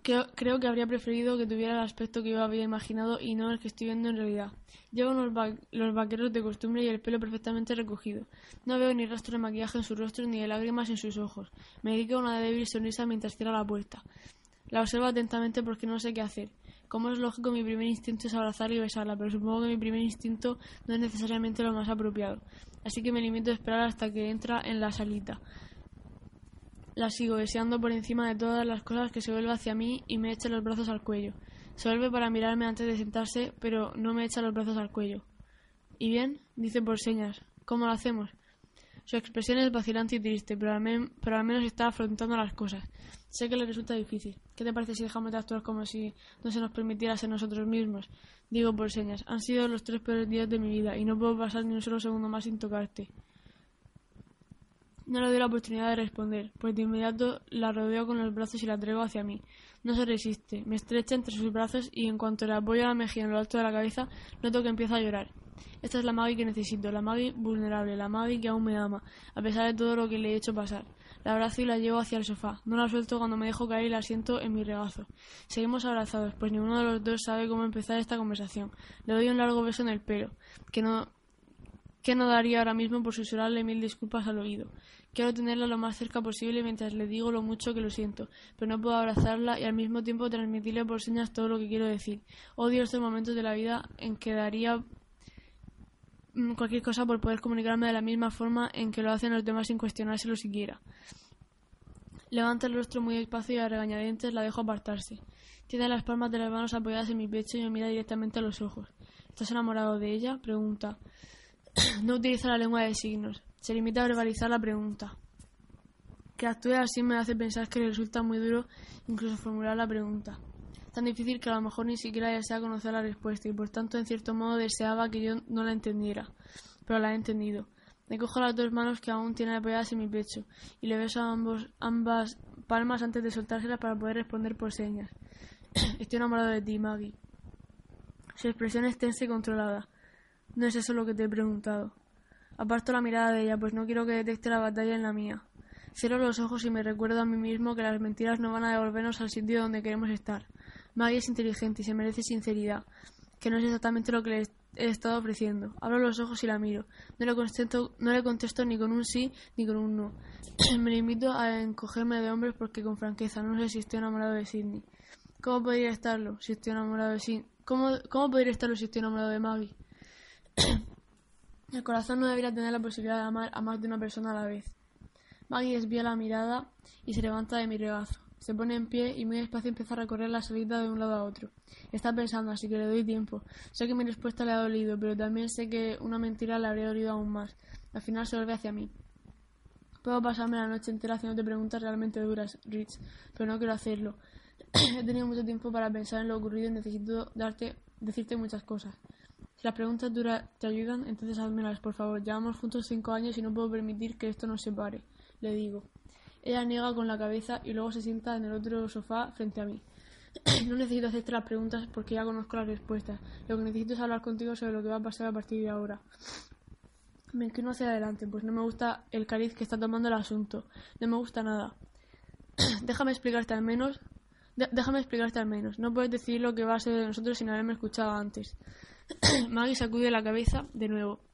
Creo, que habría preferido que tuviera el aspecto que yo había imaginado y no el que estoy viendo en realidad. Llevo los vaqueros de costumbre y el pelo perfectamente recogido. No veo ni rastro de maquillaje en su rostro ni de lágrimas en sus ojos. Me dedico a una débil sonrisa mientras cierra la puerta. La observo atentamente porque no sé qué hacer. Como es lógico, mi primer instinto es abrazarla y besarla, pero supongo que mi primer instinto no es necesariamente lo más apropiado. Así que me limito a esperar hasta que entra en la salita. La sigo deseando por encima de todas las cosas que se vuelve hacia mí y me echa los brazos al cuello. Se vuelve para mirarme antes de sentarse, pero no me echa los brazos al cuello. ¿Y bien? dice por señas. ¿Cómo lo hacemos? Su expresión es vacilante y triste, pero al, menos está afrontando las cosas. Sé que le resulta difícil. ¿Qué te parece si dejamos de actuar como si no se nos permitiera ser nosotros mismos? Digo por señas. Han sido los tres peores días de mi vida y no puedo pasar ni un solo segundo más sin tocarte. No le doy la oportunidad de responder, pues de inmediato la rodeo con los brazos y la traigo hacia mí. No se resiste, me estrecha entre sus brazos y en cuanto le apoyo la mejilla en lo alto de la cabeza, noto que empieza a llorar. Esta es la Maggie que necesito, la Maggie vulnerable, la Maggie que aún me ama, a pesar de todo lo que le he hecho pasar. La abrazo y la llevo hacia el sofá. No la suelto cuando me dejo caer y la siento en mi regazo. Seguimos abrazados, pues ninguno de los dos sabe cómo empezar esta conversación. Le doy un largo beso en el pelo, que no, que no daría ahora mismo por susurrarle mil disculpas al oído. Quiero tenerla lo más cerca posible mientras le digo lo mucho que lo siento, pero no puedo abrazarla y al mismo tiempo transmitirle por señas todo lo que quiero decir. Odio estos momentos de la vida en que daría Mm, cualquier cosa por poder comunicarme de la misma forma en que lo hacen los demás sin cuestionárselo siquiera. Levanta el rostro muy despacio y a regañadientes la dejo apartarse. Tiene las palmas de las manos apoyadas en mi pecho y me mira directamente a los ojos. ¿Estás enamorado de ella? Pregunta. No utiliza la lengua de signos. Se limita a verbalizar la pregunta. Que actúe así me hace pensar que le resulta muy duro incluso formular la pregunta tan difícil que a lo mejor ni siquiera desea conocer la respuesta y por tanto en cierto modo deseaba que yo no la entendiera, pero la he entendido. Me cojo las dos manos que aún tiene apoyadas en mi pecho y le beso ambos, ambas palmas antes de soltárselas para poder responder por señas. Estoy enamorado de ti, Maggie. Su expresión es tensa y controlada. No es eso lo que te he preguntado. Aparto la mirada de ella, pues no quiero que detecte la batalla en la mía. Cierro los ojos y me recuerdo a mí mismo que las mentiras no van a devolvernos al sitio donde queremos estar. Maggie es inteligente y se merece sinceridad, que no es exactamente lo que le he estado ofreciendo. Abro los ojos y la miro. No le, contesto, no le contesto ni con un sí ni con un no. Me limito a encogerme de hombres porque con franqueza no sé si estoy enamorado de Sidney. ¿Cómo podría estarlo si estoy enamorado de Sidney? ¿Cómo, ¿Cómo podría estarlo si estoy enamorado de Maggie? El corazón no debería tener la posibilidad de amar a más de una persona a la vez. Maggie desvía la mirada y se levanta de mi regazo. Se pone en pie y muy despacio empieza a recorrer la salida de un lado a otro. Está pensando, así que le doy tiempo. Sé que mi respuesta le ha dolido, pero también sé que una mentira le habría dolido aún más. Al final se vuelve hacia mí. Puedo pasarme la noche entera haciéndote preguntas realmente duras, Rich, pero no quiero hacerlo. He tenido mucho tiempo para pensar en lo ocurrido y necesito darte, decirte muchas cosas. Las preguntas duras te ayudan, entonces házmelas, por favor. Llevamos juntos cinco años y no puedo permitir que esto nos separe, le digo. Ella niega con la cabeza y luego se sienta en el otro sofá frente a mí. no necesito hacerte las preguntas porque ya conozco las respuestas. Lo que necesito es hablar contigo sobre lo que va a pasar a partir de ahora. Me inclino hacia adelante, pues no me gusta el cariz que está tomando el asunto. No me gusta nada. déjame explicarte al menos. déjame explicarte al menos. No puedes decir lo que va a ser de nosotros sin haberme escuchado antes. Maggie sacude la cabeza de nuevo.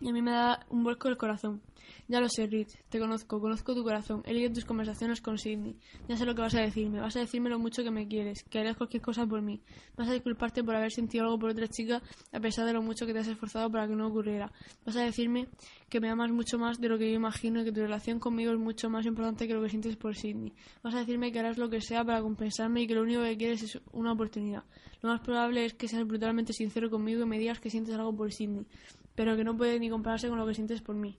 Y a mí me da un vuelco el corazón. Ya lo sé, Rich. Te conozco, conozco tu corazón. He leído tus conversaciones con Sidney. Ya sé lo que vas a decirme. Vas a decirme lo mucho que me quieres, que harías cualquier cosa por mí. Vas a disculparte por haber sentido algo por otra chica a pesar de lo mucho que te has esforzado para que no ocurriera. Vas a decirme que me amas mucho más de lo que yo imagino y que tu relación conmigo es mucho más importante que lo que sientes por Sidney. Vas a decirme que harás lo que sea para compensarme y que lo único que quieres es una oportunidad. Lo más probable es que seas brutalmente sincero conmigo y me digas que sientes algo por Sidney, pero que no puede ni compararse con lo que sientes por mí.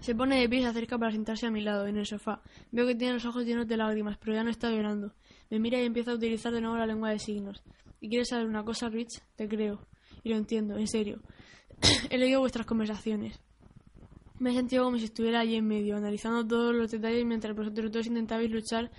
Se pone de pie y se acerca para sentarse a mi lado, en el sofá. Veo que tiene los ojos llenos de lágrimas, pero ya no está llorando. Me mira y empieza a utilizar de nuevo la lengua de signos. ¿Y quieres saber una cosa, Rich? Te creo. Y lo entiendo, en serio. He leído vuestras conversaciones. Me he sentido como si estuviera allí en medio, analizando todos los detalles mientras vosotros dos intentabais luchar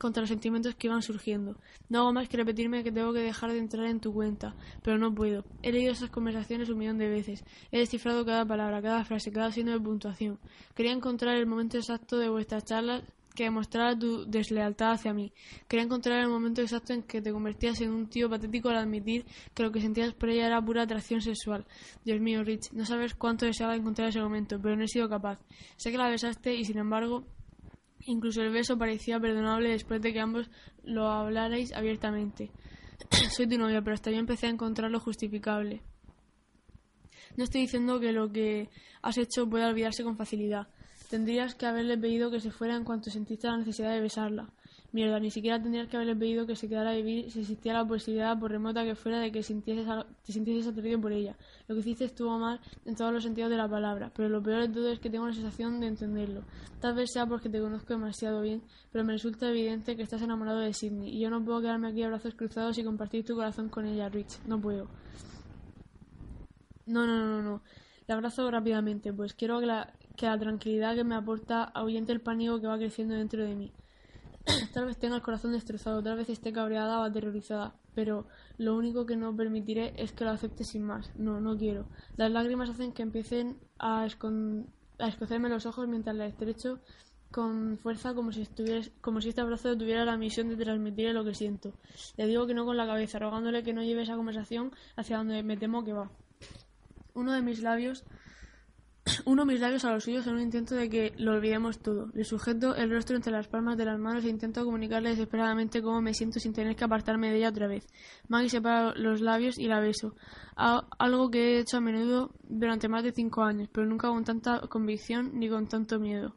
contra los sentimientos que iban surgiendo. No hago más que repetirme que tengo que dejar de entrar en tu cuenta, pero no puedo. He leído esas conversaciones un millón de veces. He descifrado cada palabra, cada frase, cada signo de puntuación. Quería encontrar el momento exacto de vuestras charlas que demostrara tu deslealtad hacia mí. Quería encontrar el momento exacto en que te convertías en un tío patético al admitir que lo que sentías por ella era pura atracción sexual. Dios mío, Rich, no sabes cuánto deseaba encontrar ese momento, pero no he sido capaz. Sé que la besaste y sin embargo Incluso el beso parecía perdonable después de que ambos lo hablarais abiertamente. Soy tu novia, pero hasta yo empecé a encontrarlo justificable. No estoy diciendo que lo que has hecho pueda olvidarse con facilidad. Tendrías que haberle pedido que se fuera en cuanto sentiste la necesidad de besarla. Mierda, ni siquiera tendrías que haberle pedido que se quedara a vivir si existía la posibilidad, por remota que fuera, de que sintieses, te sintieses atraído por ella. Lo que hiciste estuvo mal en todos los sentidos de la palabra, pero lo peor de todo es que tengo la sensación de entenderlo. Tal vez sea porque te conozco demasiado bien, pero me resulta evidente que estás enamorado de Sidney, y yo no puedo quedarme aquí a brazos cruzados y compartir tu corazón con ella, Rich. No puedo. No, no, no, no. Le abrazo rápidamente, pues quiero que la, que la tranquilidad que me aporta ahuyente el pánico que va creciendo dentro de mí. Tal vez tenga el corazón destrozado, tal vez esté cabreada o aterrorizada, pero lo único que no permitiré es que lo acepte sin más. No, no quiero. Las lágrimas hacen que empiecen a, escocerme los ojos mientras la estrecho con fuerza como si como si este abrazo tuviera la misión de transmitirle lo que siento. Le digo que no con la cabeza, rogándole que no lleve esa conversación hacia donde me temo que va. Uno de mis labios uno mis labios a los suyos en un intento de que lo olvidemos todo. Le sujeto el rostro entre las palmas de las manos e intento comunicarle desesperadamente cómo me siento sin tener que apartarme de ella otra vez. Maggie separa los labios y la beso. algo que he hecho a menudo durante más de cinco años, pero nunca con tanta convicción ni con tanto miedo.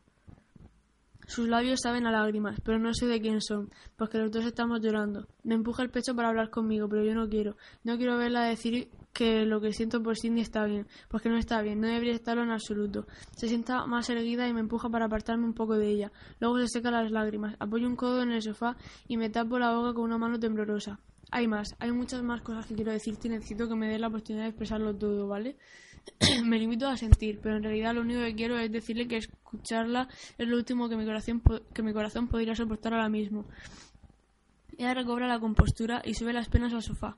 Sus labios saben a lágrimas, pero no sé de quién son, porque los dos estamos llorando. Me empuja el pecho para hablar conmigo, pero yo no quiero. No quiero verla decir que lo que siento por Cindy está bien, porque no está bien, no debería estarlo en absoluto. Se sienta más erguida y me empuja para apartarme un poco de ella. Luego se seca las lágrimas. Apoyo un codo en el sofá y me tapo la boca con una mano temblorosa. Hay más, hay muchas más cosas que quiero decirte y necesito que me des la oportunidad de expresarlo todo, ¿vale? me limito a sentir, pero en realidad lo único que quiero es decirle que escucharla es lo último que mi corazón, que mi corazón podría soportar ahora mismo. Ella recobra la compostura y sube las penas al sofá.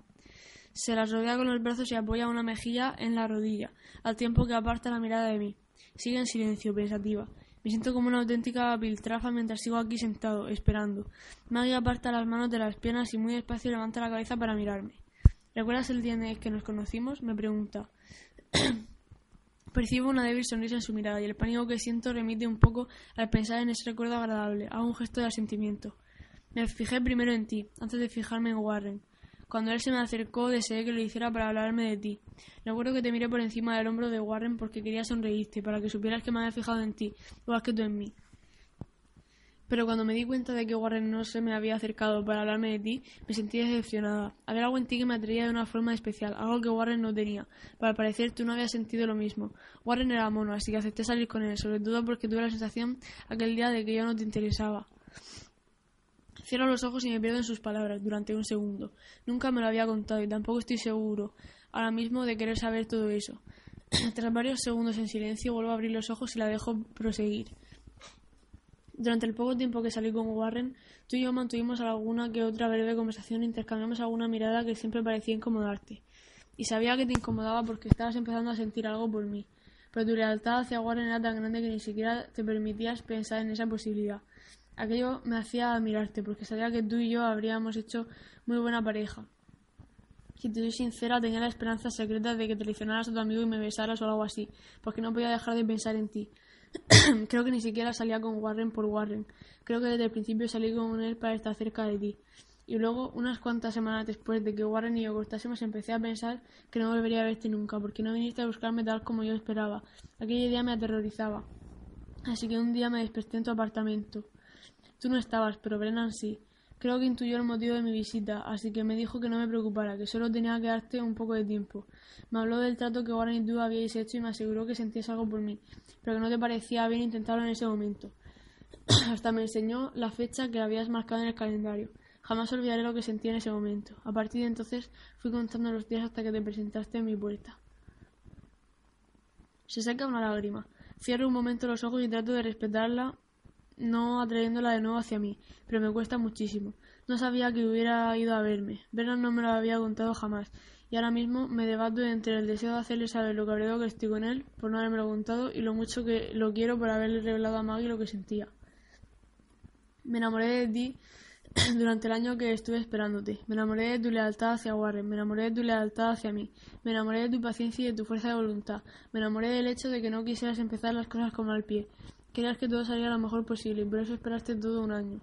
Se las rodea con los brazos y apoya una mejilla en la rodilla, al tiempo que aparta la mirada de mí. Sigue en silencio, pensativa. Me siento como una auténtica piltrafa mientras sigo aquí sentado, esperando. Maggie aparta las manos de las piernas y muy despacio levanta la cabeza para mirarme. ¿Recuerdas el día en que nos conocimos? me pregunta. Percibo una débil sonrisa en su mirada y el pánico que siento remite un poco al pensar en ese recuerdo agradable. Hago un gesto de asentimiento. Me fijé primero en ti, antes de fijarme en Warren. Cuando él se me acercó, deseé que lo hiciera para hablarme de ti. Recuerdo que te miré por encima del hombro de Warren porque quería sonreírte, para que supieras que me había fijado en ti, igual que tú en mí. Pero cuando me di cuenta de que Warren no se me había acercado para hablarme de ti, me sentí decepcionada. Había algo en ti que me atraía de una forma especial, algo que Warren no tenía. Para parecer, tú no habías sentido lo mismo. Warren era mono, así que acepté salir con él, sobre todo porque tuve la sensación aquel día de que yo no te interesaba. Cierro los ojos y me pierdo en sus palabras durante un segundo. Nunca me lo había contado y tampoco estoy seguro ahora mismo de querer saber todo eso. Tras varios segundos en silencio vuelvo a abrir los ojos y la dejo proseguir. Durante el poco tiempo que salí con Warren, tú y yo mantuvimos alguna que otra breve conversación e intercambiamos alguna mirada que siempre parecía incomodarte. Y sabía que te incomodaba porque estabas empezando a sentir algo por mí. Pero tu lealtad hacia Warren era tan grande que ni siquiera te permitías pensar en esa posibilidad. Aquello me hacía admirarte, porque sabía que tú y yo habríamos hecho muy buena pareja. Si te soy sincera, tenía la esperanza secreta de que traicionaras a tu amigo y me besaras o algo así, porque no podía dejar de pensar en ti. Creo que ni siquiera salía con Warren por Warren. Creo que desde el principio salí con él para estar cerca de ti. Y luego, unas cuantas semanas después de que Warren y yo cortásemos, empecé a pensar que no volvería a verte nunca, porque no viniste a buscarme tal como yo esperaba. Aquella idea me aterrorizaba. Así que un día me desperté en tu apartamento. Tú no estabas, pero Brennan sí. Creo que intuyó el motivo de mi visita, así que me dijo que no me preocupara, que solo tenía que darte un poco de tiempo. Me habló del trato que Warren y tú habíais hecho y me aseguró que sentías algo por mí, pero que no te parecía bien intentarlo en ese momento. Hasta me enseñó la fecha que habías marcado en el calendario. Jamás olvidaré lo que sentí en ese momento. A partir de entonces fui contando los días hasta que te presentaste en mi puerta. Se saca una lágrima. Cierro un momento los ojos y trato de respetarla no atrayéndola de nuevo hacia mí, pero me cuesta muchísimo. No sabía que hubiera ido a verme. Verla no me lo había contado jamás, y ahora mismo me debato entre el deseo de hacerle saber lo cabreado que estoy con él por no haberme lo contado y lo mucho que lo quiero por haberle revelado a Maggie lo que sentía. Me enamoré de ti durante el año que estuve esperándote. Me enamoré de tu lealtad hacia Warren, me enamoré de tu lealtad hacia mí, me enamoré de tu paciencia y de tu fuerza de voluntad, me enamoré del hecho de que no quisieras empezar las cosas como al pie, Querías que todo saliera lo mejor posible por eso esperaste todo un año.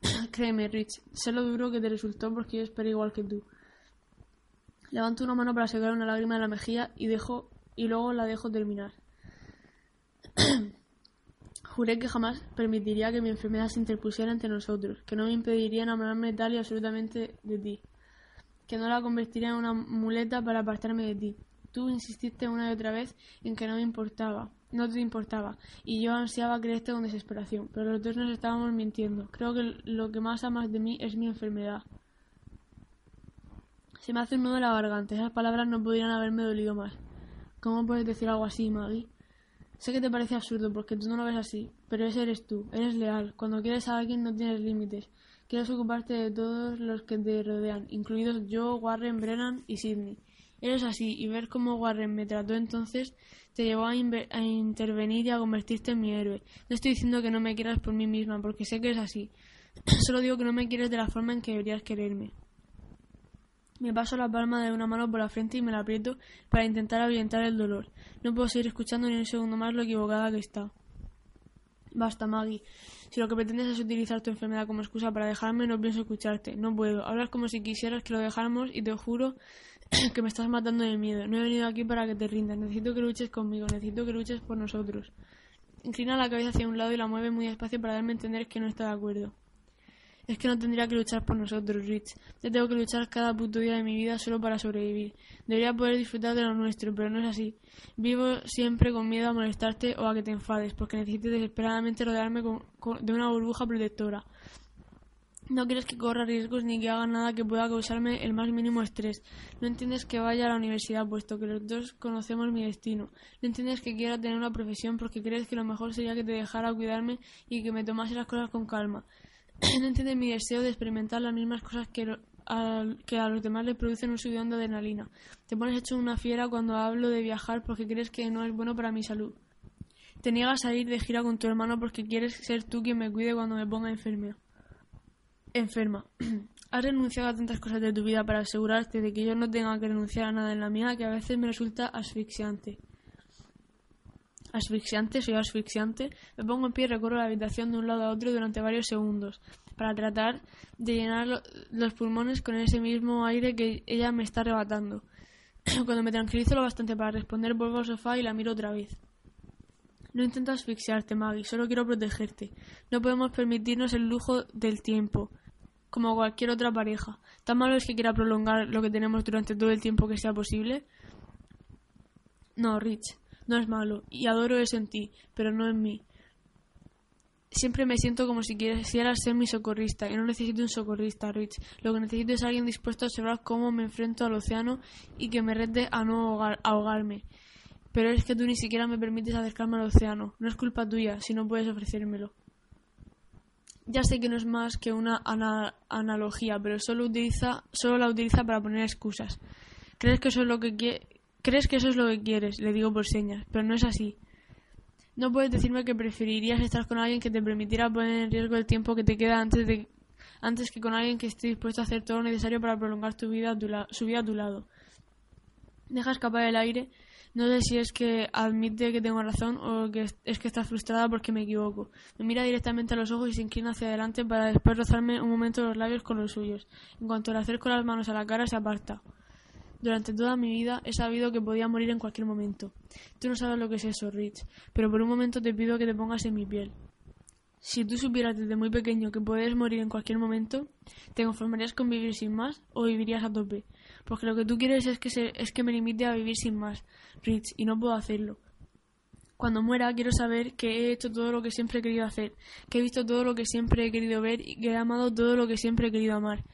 Créeme, Rich, sé lo duro que te resultó porque yo esperé igual que tú. Levanto una mano para sacar una lágrima de la mejilla y dejo y luego la dejo terminar. Juré que jamás permitiría que mi enfermedad se interpusiera entre nosotros, que no me impediría enamorarme tal y absolutamente de ti, que no la convertiría en una muleta para apartarme de ti. Tú insististe una y otra vez en que no me importaba, no te importaba, y yo ansiaba creerte con desesperación, pero los dos nos estábamos mintiendo. Creo que lo que más amas de mí es mi enfermedad. Se me hace un nudo en la garganta, esas palabras no podrían haberme dolido más. ¿Cómo puedes decir algo así, Maggie? Sé que te parece absurdo porque tú no lo ves así, pero ese eres tú, eres leal. Cuando quieres a alguien no tienes límites. Quieres ocuparte de todos los que te rodean, incluidos yo, Warren, Brennan y Sidney. Eres así, y ver cómo Warren me trató entonces te llevó a, intervenir y a convertirte en mi héroe. No estoy diciendo que no me quieras por mí misma, porque sé que es así. Solo digo que no me quieres de la forma en que deberías quererme. Me paso la palma de una mano por la frente y me la aprieto para intentar ahuyentar el dolor. No puedo seguir escuchando ni un segundo más lo equivocada que está. Basta, Maggie. Si lo que pretendes es utilizar tu enfermedad como excusa para dejarme, no pienso escucharte. No puedo. Hablas como si quisieras que lo dejáramos y te juro que me estás matando de miedo. No he venido aquí para que te rindas. Necesito que luches conmigo. Necesito que luches por nosotros. Inclina la cabeza hacia un lado y la mueve muy despacio para darme a entender que no está de acuerdo. Es que no tendría que luchar por nosotros, Rich. Ya tengo que luchar cada puto día de mi vida solo para sobrevivir. Debería poder disfrutar de lo nuestro, pero no es así. Vivo siempre con miedo a molestarte o a que te enfades, porque necesito desesperadamente rodearme de una burbuja protectora. No quieres que corra riesgos ni que haga nada que pueda causarme el más mínimo estrés. No entiendes que vaya a la universidad puesto que los dos conocemos mi destino. No entiendes que quiera tener una profesión porque crees que lo mejor sería que te dejara cuidarme y que me tomase las cosas con calma. no entiendes mi deseo de experimentar las mismas cosas que, a, los demás les producen un subidón de adrenalina. Te pones hecho una fiera cuando hablo de viajar porque crees que no es bueno para mi salud. Te niegas a ir de gira con tu hermano porque quieres ser tú quien me cuide cuando me ponga enferma enferma. Has renunciado a tantas cosas de tu vida para asegurarte de que yo no tenga que renunciar a nada en la mía que a veces me resulta asfixiante. Asfixiante, soy asfixiante. Me pongo en pie y recorro la habitación de un lado a otro durante varios segundos para tratar de llenar los pulmones con ese mismo aire que ella me está arrebatando. Cuando me tranquilizo lo bastante para responder, vuelvo al sofá y la miro otra vez. No intento asfixiarte, Maggie, solo quiero protegerte. No podemos permitirnos el lujo del tiempo, como cualquier otra pareja. ¿Tan malo es que quiera prolongar lo que tenemos durante todo el tiempo que sea posible? No, Rich, no es malo, y adoro eso en ti, pero no en mí. Siempre me siento como si quisieras ser mi socorrista, y no necesito un socorrista, Rich. Lo que necesito es alguien dispuesto a observar cómo me enfrento al océano y que me rete a no ahogarme. Pero es que tú ni siquiera me permites acercarme al océano. No es culpa tuya si no puedes ofrecérmelo. Ya sé que no es más que una analogía, pero solo, utiliza, solo la utiliza para poner excusas. ¿Crees que eso es lo que ¿Crees que eso es lo que quieres? Le digo por señas, pero no es así. No puedes decirme que preferirías estar con alguien que te permitiera poner en riesgo el tiempo que te queda antes de antes que con alguien que esté dispuesto a hacer todo lo necesario para prolongar tu vida su vida a tu lado. Deja escapar el aire no sé si es que admite que tengo razón o que es que está frustrada porque me equivoco. Me mira directamente a los ojos y se inclina hacia adelante para después rozarme un momento los labios con los suyos. En cuanto le acerco las manos a la cara, se aparta. Durante toda mi vida he sabido que podía morir en cualquier momento. Tú no sabes lo que es eso, Rich, pero por un momento te pido que te pongas en mi piel. Si tú supieras desde muy pequeño que puedes morir en cualquier momento, ¿te conformarías con vivir sin más o vivirías a tope? Porque lo que tú quieres es que, es que me limite a vivir sin más, Rich, y no puedo hacerlo. Cuando muera quiero saber que he hecho todo lo que siempre he querido hacer, que he visto todo lo que siempre he querido ver y que he amado todo lo que siempre he querido amar.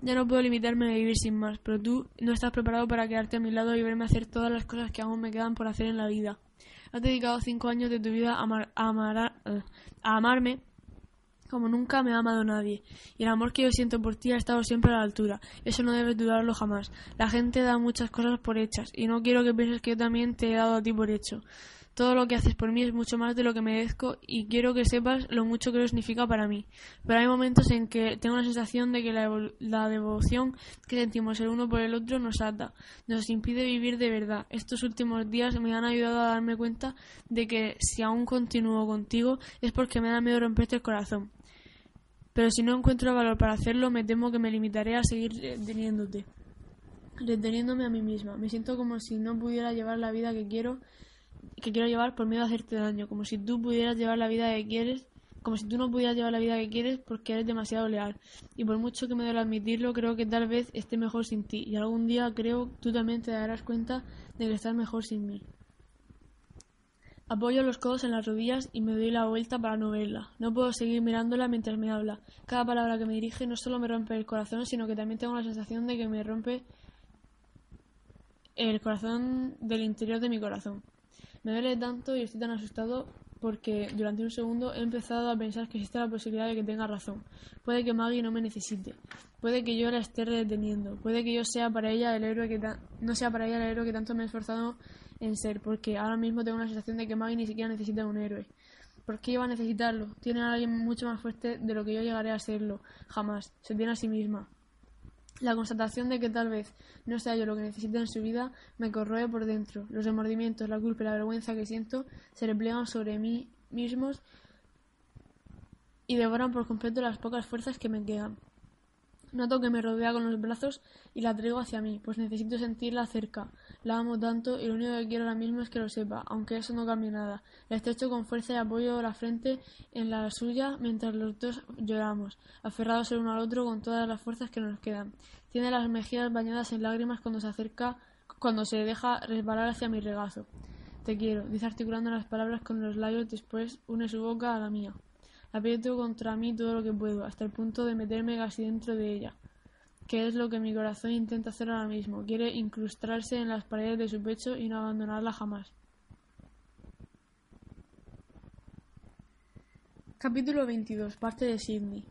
Ya no puedo limitarme a vivir sin más, pero tú no estás preparado para quedarte a mi lado y verme hacer todas las cosas que aún me quedan por hacer en la vida. Has dedicado cinco años de tu vida a, a, a amarme como nunca me ha amado nadie, y el amor que yo siento por ti ha estado siempre a la altura. Eso no debes dudarlo jamás. La gente da muchas cosas por hechas, y no quiero que pienses que yo también te he dado a ti por hecho. Todo lo que haces por mí es mucho más de lo que merezco y quiero que sepas lo mucho que lo significa para mí. Pero hay momentos en que tengo la sensación de que la, devoción que sentimos el uno por el otro nos ata, nos impide vivir de verdad. Estos últimos días me han ayudado a darme cuenta de que si aún continúo contigo es porque me da miedo romperte el corazón. Pero si no encuentro valor para hacerlo, me temo que me limitaré a seguir reteniéndote, reteniéndome a mí misma. Me siento como si no pudiera llevar la vida que quiero, que quiero llevar por miedo a hacerte daño, como si tú pudieras llevar la vida que quieres, como si tú no pudieras llevar la vida que quieres porque eres demasiado leal. Y por mucho que me duele admitirlo, creo que tal vez esté mejor sin ti. Y algún día creo tú también te darás cuenta de que estás mejor sin mí. Apoyo los codos en las rodillas y me doy la vuelta para no verla. No puedo seguir mirándola mientras me habla. Cada palabra que me dirige no solo me rompe el corazón, sino que también tengo la sensación de que me rompe el corazón del interior de mi corazón. Me duele tanto y estoy tan asustado porque durante un segundo he empezado a pensar que existe la posibilidad de que tenga razón. Puede que Maggie no me necesite. Puede que yo la esté reteniendo. Puede que yo sea para ella el héroe que no sea para ella el héroe que tanto me he esforzado en ser, porque ahora mismo tengo la sensación de que Maggie ni siquiera necesita un héroe. ¿Por qué iba a necesitarlo? Tiene a alguien mucho más fuerte de lo que yo llegaré a serlo. Jamás. Se tiene a sí misma. La constatación de que tal vez no sea yo lo que necesita en su vida me corroe por dentro. Los remordimientos, la culpa y la vergüenza que siento se replegan sobre mí mismos y devoran por completo las pocas fuerzas que me quedan. Noto que me rodea con los brazos y la traigo hacia mí, pues necesito sentirla cerca. La amo tanto y lo único que quiero ahora mismo es que lo sepa, aunque eso no cambie nada. La estrecho con fuerza y apoyo la frente en la suya mientras los dos lloramos, aferrados el uno al otro con todas las fuerzas que nos quedan. Tiene las mejillas bañadas en lágrimas cuando se acerca, cuando se deja resbalar hacia mi regazo. Te quiero, dice articulando las palabras con los labios, después une su boca a la mía. Aprieto contra mí todo lo que puedo, hasta el punto de meterme casi dentro de ella, que es lo que mi corazón intenta hacer ahora mismo. Quiere incrustarse en las paredes de su pecho y no abandonarla jamás. Capítulo 22. Parte de Sydney.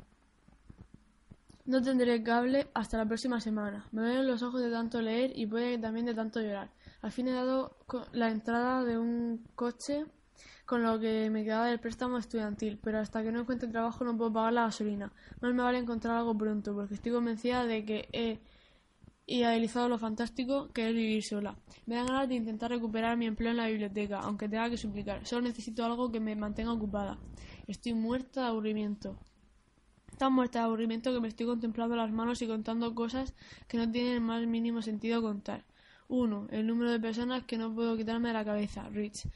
No tendré cable hasta la próxima semana. Me duelen los ojos de tanto leer y puede que también de tanto llorar. Al fin he dado la entrada de un coche con lo que me quedaba del préstamo estudiantil, pero hasta que no encuentre trabajo no puedo pagar la gasolina. Más me vale encontrar algo pronto, porque estoy convencida de que he idealizado lo fantástico que es vivir sola. Me dan ganas de intentar recuperar mi empleo en la biblioteca, aunque tenga que suplicar. Solo necesito algo que me mantenga ocupada. Estoy muerta de aburrimiento. Tan muerta de aburrimiento que me estoy contemplando las manos y contando cosas que no tienen el más mínimo sentido contar. 1. El número de personas que no puedo quitarme de la cabeza. Rich.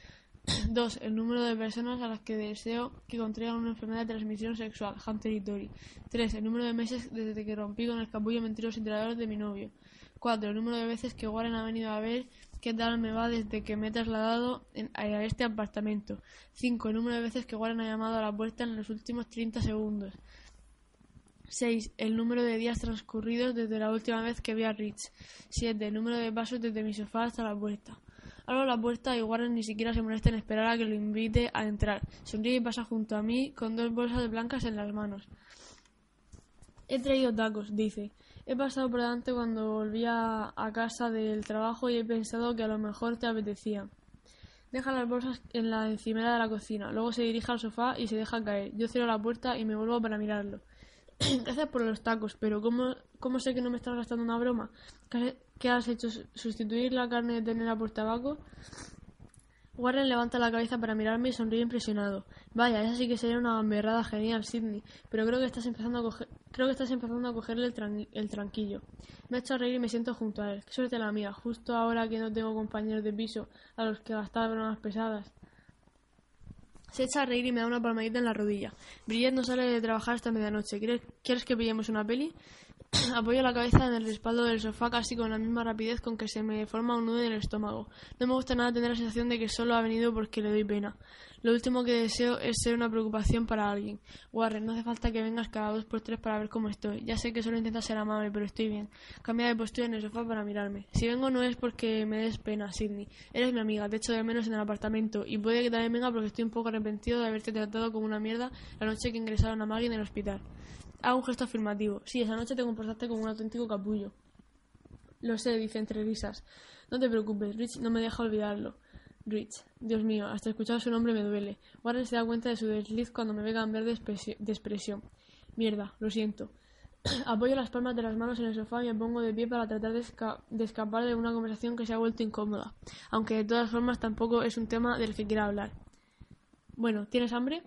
2. El número de personas a las que deseo que contraigan una enfermedad de transmisión sexual, Hunter y Tori. 3. El número de meses desde que rompí con el capullo mentiroso y de mi novio. 4. El número de veces que Warren ha venido a ver qué tal me va desde que me he trasladado a este apartamento. 5. El número de veces que Warren ha llamado a la puerta en los últimos 30 segundos. 6. El número de días transcurridos desde la última vez que vi a Rich. 7. El número de pasos desde mi sofá hasta la puerta. Abro la puerta y Warren ni siquiera se molesta en esperar a que lo invite a entrar. Sonríe y pasa junto a mí con dos bolsas blancas en las manos. He traído tacos, dice. He pasado por delante cuando volvía a casa del trabajo y he pensado que a lo mejor te apetecía. Deja las bolsas en la encimera de la cocina, luego se dirige al sofá y se deja caer. Yo cierro la puerta y me vuelvo para mirarlo. Gracias por los tacos, pero ¿cómo, ¿cómo sé que no me estás gastando una broma? ¿Qué has hecho? ¿Sustituir la carne de ternera por tabaco? Warren levanta la cabeza para mirarme y sonríe impresionado. Vaya, esa sí que sería una gamberrada genial, Sidney, pero creo que estás empezando a coger, creo que estás empezando a cogerle el, tranquillo. Me ha hecho reír y me siento junto a él. Qué suerte la mía, justo ahora que no tengo compañeros de piso a los que gastar bromas pesadas. Se echa a reír y me da una palmadita en la rodilla. Brillet no sale de trabajar hasta medianoche. ¿Quieres que pillemos una peli? Apoyo la cabeza en el respaldo del sofá casi con la misma rapidez con que se me forma un nudo en el estómago. No me gusta nada tener la sensación de que solo ha venido porque le doy pena. Lo último que deseo es ser una preocupación para alguien. Warren, no hace falta que vengas cada dos por tres para ver cómo estoy. Ya sé que solo intentas ser amable, pero estoy bien. Cambia de postura en el sofá para mirarme. Si vengo no es porque me des pena, Sidney. Eres mi amiga, te echo de menos en el apartamento. Y puede que también venga porque estoy un poco arrepentido de haberte tratado como una mierda la noche que ingresaron a Maggie en el hospital. Hago un gesto afirmativo. Sí, esa noche te comportaste como un auténtico capullo. Lo sé, dice entre risas. No te preocupes, Rich no me deja olvidarlo. Rich. Dios mío, hasta escuchar su nombre me duele. Warren se da cuenta de su desliz cuando me ve cambiar de, de expresión. Mierda, lo siento. Apoyo las palmas de las manos en el sofá y me pongo de pie para tratar de, de, escapar de una conversación que se ha vuelto incómoda, aunque de todas formas tampoco es un tema del que quiera hablar. Bueno, ¿tienes hambre?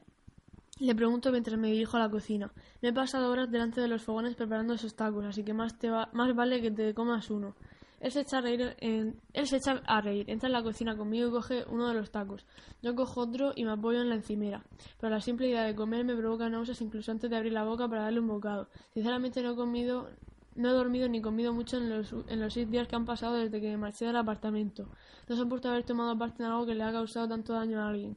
Le pregunto mientras me dirijo a la cocina. Me he pasado horas delante de los fogones preparando esos tacos, así que más, te va, más vale que te comas uno. Él se, echa a reír él se echa a reír, entra en la cocina conmigo y coge uno de los tacos. Yo cojo otro y me apoyo en la encimera. Pero la simple idea de comer me provoca náuseas incluso antes de abrir la boca para darle un bocado. Sinceramente no he comido, no he dormido ni comido mucho en los, en los seis días que han pasado desde que me marché del apartamento. No soporto haber tomado parte en algo que le ha causado tanto daño a alguien.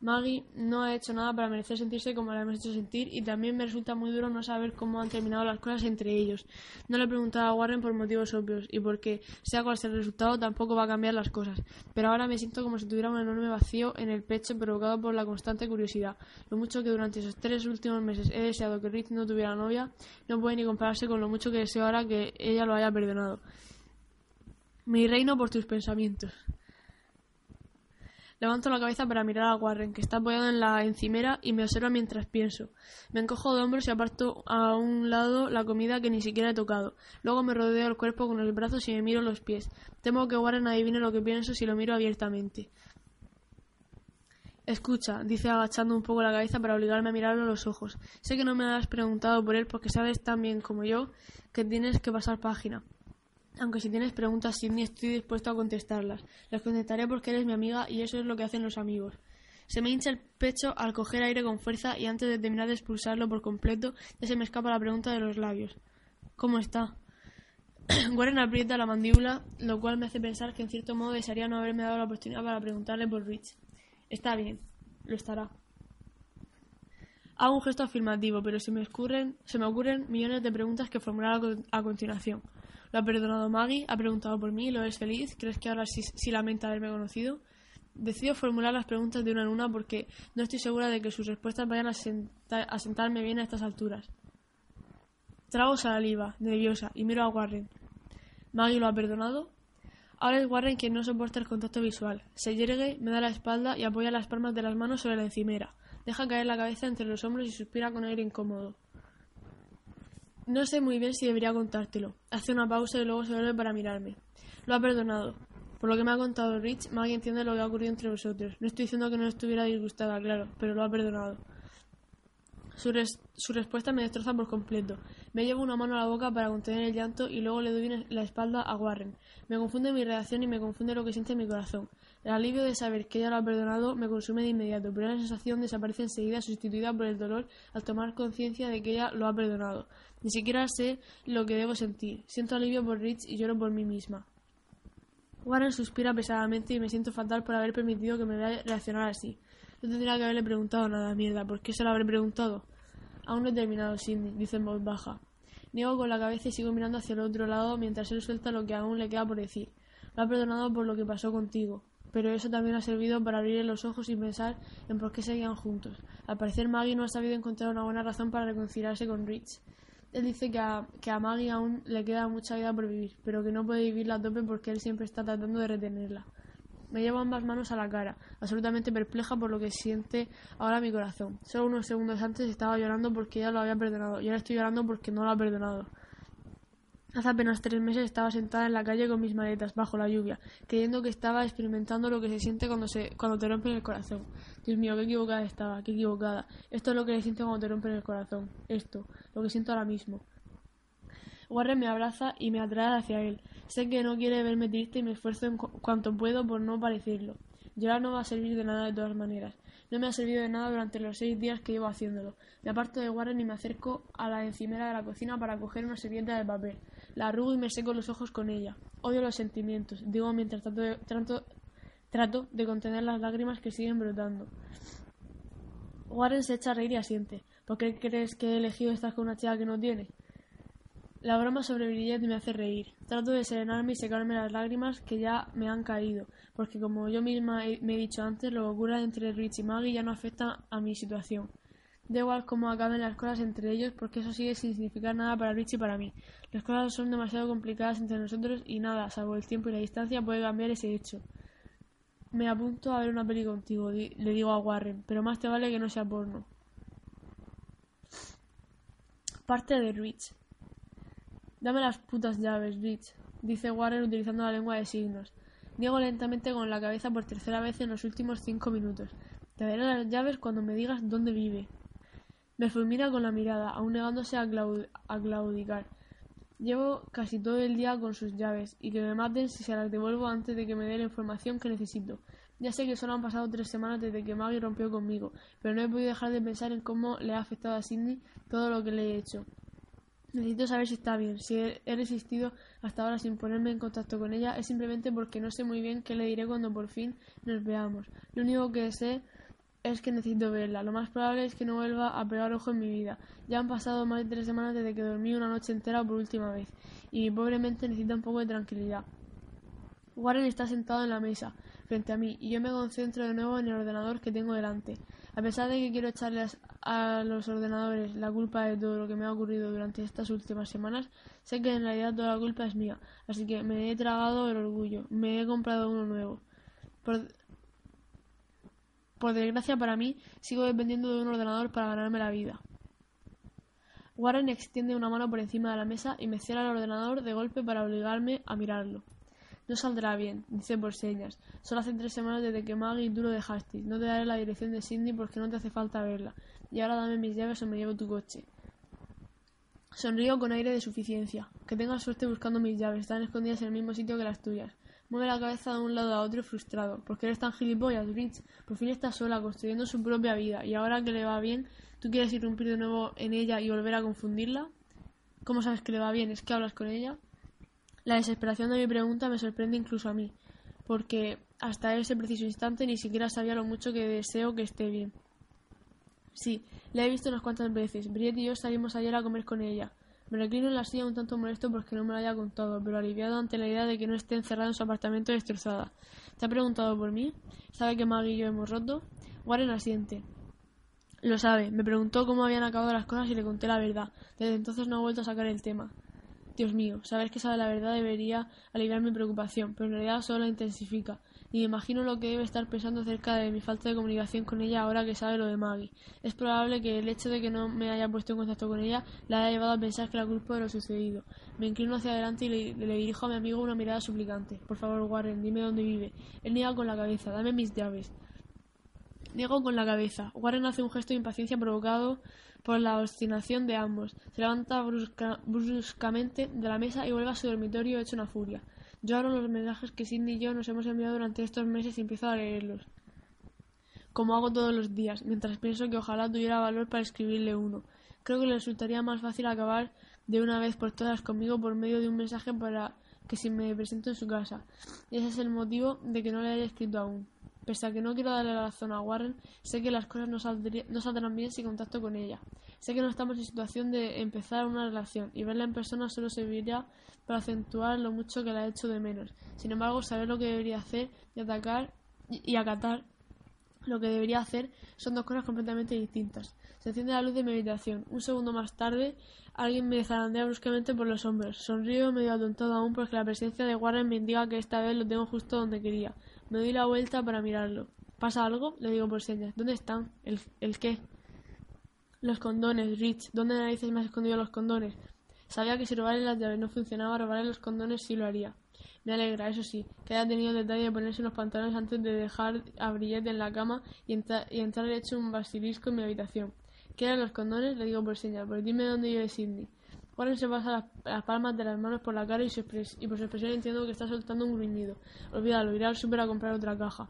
Maggie no ha hecho nada para merecer sentirse como la hemos hecho sentir y también me resulta muy duro no saber cómo han terminado las cosas entre ellos. No le he preguntado a Warren por motivos obvios y porque, sea cual sea el resultado, tampoco va a cambiar las cosas. Pero ahora me siento como si tuviera un enorme vacío en el pecho provocado por la constante curiosidad. Lo mucho que durante esos tres últimos meses he deseado que Rich no tuviera novia no puede ni compararse con lo mucho que deseo ahora que ella lo haya perdonado. Mi reino por tus pensamientos. Levanto la cabeza para mirar a Warren, que está apoyado en la encimera y me observa mientras pienso. Me encojo de hombros y aparto a un lado la comida que ni siquiera he tocado. Luego me rodeo el cuerpo con los brazos y me miro los pies. Temo que Warren adivine lo que pienso si lo miro abiertamente. Escucha, dice agachando un poco la cabeza para obligarme a mirarlo a los ojos. Sé que no me has preguntado por él porque sabes tan bien como yo que tienes que pasar página. Aunque si tienes preguntas, Sidney, estoy dispuesto a contestarlas. Las contestaré porque eres mi amiga y eso es lo que hacen los amigos. Se me hincha el pecho al coger aire con fuerza y antes de terminar de expulsarlo por completo, ya se me escapa la pregunta de los labios. ¿Cómo está? Warren aprieta la mandíbula, lo cual me hace pensar que en cierto modo desearía no haberme dado la oportunidad para preguntarle por Rich. Está bien, lo estará. Hago un gesto afirmativo, pero se me, ocurren, se me ocurren millones de preguntas que formular a continuación. ¿Lo ha perdonado Maggie? ¿Ha preguntado por mí? ¿Lo es feliz? ¿Crees que ahora sí, lamenta haberme conocido? Decido formular las preguntas de una en una porque no estoy segura de que sus respuestas vayan a, sentarme bien a estas alturas. Trago saliva, nerviosa, y miro a Warren. ¿Maggie lo ha perdonado? Ahora es Warren quien no soporta el contacto visual. Se yergue, me da la espalda y apoya las palmas de las manos sobre la encimera. Deja caer la cabeza entre los hombros y suspira con aire incómodo. No sé muy bien si debería contártelo. Hace una pausa y luego se vuelve para mirarme. Lo ha perdonado. Por lo que me ha contado Rich, Maggie entiende lo que ha ocurrido entre vosotros. No estoy diciendo que no estuviera disgustada, claro, pero lo ha perdonado. Su, su, respuesta me destroza por completo. Me llevo una mano a la boca para contener el llanto y luego le doy la espalda a Warren. Me confunde mi reacción y me confunde lo que siente mi corazón. El alivio de saber que ella lo ha perdonado me consume de inmediato, pero la sensación desaparece enseguida sustituida por el dolor al tomar conciencia de que ella lo ha perdonado. Ni siquiera sé lo que debo sentir. Siento alivio por Rich y lloro por mí misma. Warren suspira pesadamente y me siento fatal por haber permitido que me vea reaccionar así. No tendría que haberle preguntado nada, mierda. ¿Por qué se lo habré preguntado? Aún no he terminado, Cindy, dice en voz baja. Niego con la cabeza y sigo mirando hacia el otro lado mientras él suelta lo que aún le queda por decir. Lo ha perdonado por lo que pasó contigo, pero eso también ha servido para abrir los ojos y pensar en por qué seguían juntos. Al parecer Maggie no ha sabido encontrar una buena razón para reconciliarse con Rich. Él dice que a, que a Maggie aún le queda mucha vida por vivir, pero que no puede vivirla a tope porque él siempre está tratando de retenerla. Me llevo ambas manos a la cara, absolutamente perpleja por lo que siente ahora mi corazón. Solo unos segundos antes estaba llorando porque ella lo había perdonado y ahora estoy llorando porque no lo ha perdonado. Hace apenas tres meses estaba sentada en la calle con mis maletas, bajo la lluvia, creyendo que estaba experimentando lo que se siente cuando, se, cuando te rompen el corazón. Dios mío, qué equivocada estaba, qué equivocada. Esto es lo que le siento cuando te rompen el corazón. Esto, lo que siento ahora mismo. Warren me abraza y me atrae hacia él. Sé que no quiere verme triste y me esfuerzo en cuanto puedo por no parecerlo. Llorar no va a servir de nada de todas maneras. No me ha servido de nada durante los seis días que llevo haciéndolo. Me aparto de Warren y me acerco a la encimera de la cocina para coger una servilleta de papel. La arrugo y me seco los ojos con ella. Odio los sentimientos, digo mientras trato de, trato, de contener las lágrimas que siguen brotando. Warren se echa a reír y asiente. ¿Por qué crees que he elegido estar con una chica que no tiene? La broma sobre Brillet me hace reír. Trato de serenarme y secarme las lágrimas que ya me han caído, porque como yo misma me he dicho antes, lo que ocurra entre Rich y Maggie ya no afecta a mi situación. Da igual cómo acaben las cosas entre ellos, porque eso sigue sin significar nada para Rich y para mí. Las cosas son demasiado complicadas entre nosotros y nada, salvo el tiempo y la distancia, puede cambiar ese hecho. Me apunto a ver una peli contigo, le digo a Warren, pero más te vale que no sea porno. Parte de Rich. Dame las putas llaves, Rich, dice Warren utilizando la lengua de signos. Niego lentamente con la cabeza por tercera vez en los últimos cinco minutos. Te daré las llaves cuando me digas dónde vive. Me fulmina con la mirada, aún negándose a, claudicar. Llevo casi todo el día con sus llaves, y que me maten si se las devuelvo antes de que me dé la información que necesito. Ya sé que solo han pasado tres semanas desde que Maggie rompió conmigo, pero no he podido dejar de pensar en cómo le ha afectado a Sidney todo lo que le he hecho. Necesito saber si está bien. Si he resistido hasta ahora sin ponerme en contacto con ella es simplemente porque no sé muy bien qué le diré cuando por fin nos veamos. Lo único que sé es que necesito verla. Lo más probable es que no vuelva a pegar ojo en mi vida. Ya han pasado más de tres semanas desde que dormí una noche entera por última vez, y mi pobre mente necesita un poco de tranquilidad. Warren está sentado en la mesa, frente a mí, y yo me concentro de nuevo en el ordenador que tengo delante. A pesar de que quiero echarles a los ordenadores la culpa de todo lo que me ha ocurrido durante estas últimas semanas, sé que en realidad toda la culpa es mía, así que me he tragado el orgullo, me he comprado uno nuevo. Por desgracia para mí, sigo dependiendo de un ordenador para ganarme la vida. Warren extiende una mano por encima de la mesa y me cierra el ordenador de golpe para obligarme a mirarlo. No saldrá bien, dice por señas. Solo hace tres semanas desde que Maggie y tú lo dejaste. No te daré la dirección de Sidney porque no te hace falta verla. Y ahora dame mis llaves o me llevo tu coche. Sonrío con aire de suficiencia. Que tengas suerte buscando mis llaves. Están escondidas en el mismo sitio que las tuyas. Mueve la cabeza de un lado a otro frustrado. ¿Por qué eres tan gilipollas, Rich? Por fin está sola, construyendo su propia vida, y ahora que le va bien, ¿tú quieres irrumpir de nuevo en ella y volver a confundirla? ¿Cómo sabes que le va bien? ¿Es que hablas con ella? La desesperación de mi pregunta me sorprende incluso a mí, porque hasta ese preciso instante ni siquiera sabía lo mucho que deseo que esté bien. Sí, la he visto unas cuantas veces. Briette y yo salimos ayer a comer con ella. Me reclino en la silla un tanto molesto porque no me lo haya contado, pero aliviado ante la idea de que no esté encerrada en su apartamento destrozada. ¿Te ha preguntado por mí? ¿Sabe que Maggie y yo hemos roto? Warren asiente. Lo sabe. Me preguntó cómo habían acabado las cosas y le conté la verdad. Desde entonces no ha vuelto a sacar el tema. Dios mío, saber que sabe la verdad debería aliviar mi preocupación, pero en realidad solo la intensifica y imagino lo que debe estar pensando acerca de mi falta de comunicación con ella ahora que sabe lo de Maggie. Es probable que el hecho de que no me haya puesto en contacto con ella la haya llevado a pensar que la culpa de lo sucedido. Me inclino hacia adelante y le, dirijo a mi amigo una mirada suplicante. Por favor, Warren, dime dónde vive. Él niega con la cabeza. Dame mis llaves. Niego con la cabeza. Warren hace un gesto de impaciencia provocado por la obstinación de ambos. Se levanta bruscamente de la mesa y vuelve a su dormitorio hecho una furia. Yo abro los mensajes que Cindy y yo nos hemos enviado durante estos meses y empiezo a leerlos. Como hago todos los días, mientras pienso que ojalá tuviera valor para escribirle uno. Creo que le resultaría más fácil acabar de una vez por todas conmigo por medio de un mensaje para que si me presento en su casa. Y ese es el motivo de que no le haya escrito aún. Pese a que no quiero darle la razón a Warren, sé que las cosas no, no saldrán bien si contacto con ella. Sé que no estamos en situación de empezar una relación y verla en persona solo serviría para acentuar lo mucho que la he hecho de menos. Sin embargo, saber lo que debería hacer y atacar y acatar lo que debería hacer son dos cosas completamente distintas. Se enciende la luz de mi habitación. Un segundo más tarde, alguien me zarandea bruscamente por los hombros. Sonrío medio atontado aún porque la presencia de Warren me indica que esta vez lo tengo justo donde quería. Me doy la vuelta para mirarlo. ¿Pasa algo? Le digo por señas. ¿Dónde están? ¿El, el qué? Los condones, Rich. ¿Dónde narices me has escondido los condones? Sabía que si robarle las llaves no funcionaba, robarle los condones sí lo haría. Me alegra, eso sí, que haya tenido el detalle de ponerse los pantalones antes de dejar a Brillette en la cama y, y entrar hecho un basilisco en mi habitación. ¿Quieres los condones? Le digo por señal, pues dime dónde vive Sidney. Warren se pasa las, palmas de las manos por la cara y, y por su expresión entiendo que está soltando un gruñido. Olvídalo, iré al súper a comprar otra caja.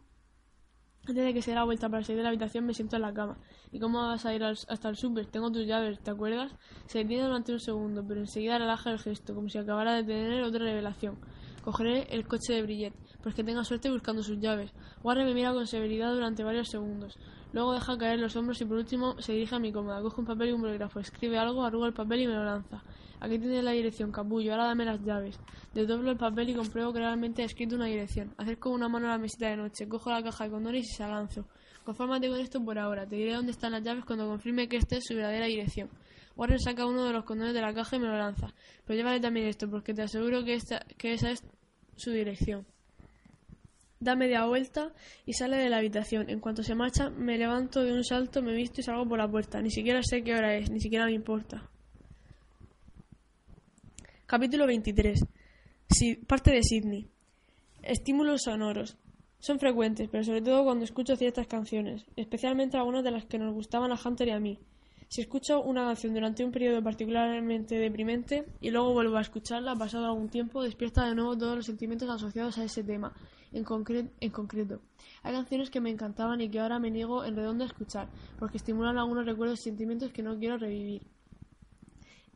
Antes de que se dé la vuelta para salir de la habitación me siento en la cama. ¿Y cómo vas a ir hasta el súper? Tengo tus llaves, ¿te acuerdas? Se detiene durante un segundo, pero enseguida relaja el gesto, como si acabara de tener otra revelación. Cogeré el coche de Brillet, pues que tenga suerte buscando sus llaves. Warren me mira con severidad durante varios segundos. Luego deja caer los hombros y por último se dirige a mi cómoda. Coge un papel y un bolígrafo, escribe algo, arruga el papel y me lo lanza. Aquí tiene la dirección, capullo. Ahora dame las llaves. Desdoblo el papel y compruebo que realmente ha escrito una dirección. Acerco una mano a la mesita de noche, cojo la caja de condones y se la lanzo. Confórmate con esto por ahora. Te diré dónde están las llaves cuando confirme que esta es su verdadera dirección. Warren saca uno de los condones de la caja y me lo lanza. Pero llévale también esto, porque te aseguro que, esta, que esa es su dirección. Da media vuelta y sale de la habitación. En cuanto se marcha, me levanto de un salto, me visto y salgo por la puerta. Ni siquiera sé qué hora es, ni siquiera me importa. Capítulo 23. parte de Sydney. Estímulos sonoros. Son frecuentes, pero sobre todo cuando escucho ciertas canciones, especialmente algunas de las que nos gustaban a Hunter y a mí. Si escucho una canción durante un periodo particularmente deprimente y luego vuelvo a escucharla pasado algún tiempo, despierta de nuevo todos los sentimientos asociados a ese tema en, en concreto. Hay canciones que me encantaban y que ahora me niego en redondo a escuchar, porque estimulan algunos recuerdos y sentimientos que no quiero revivir.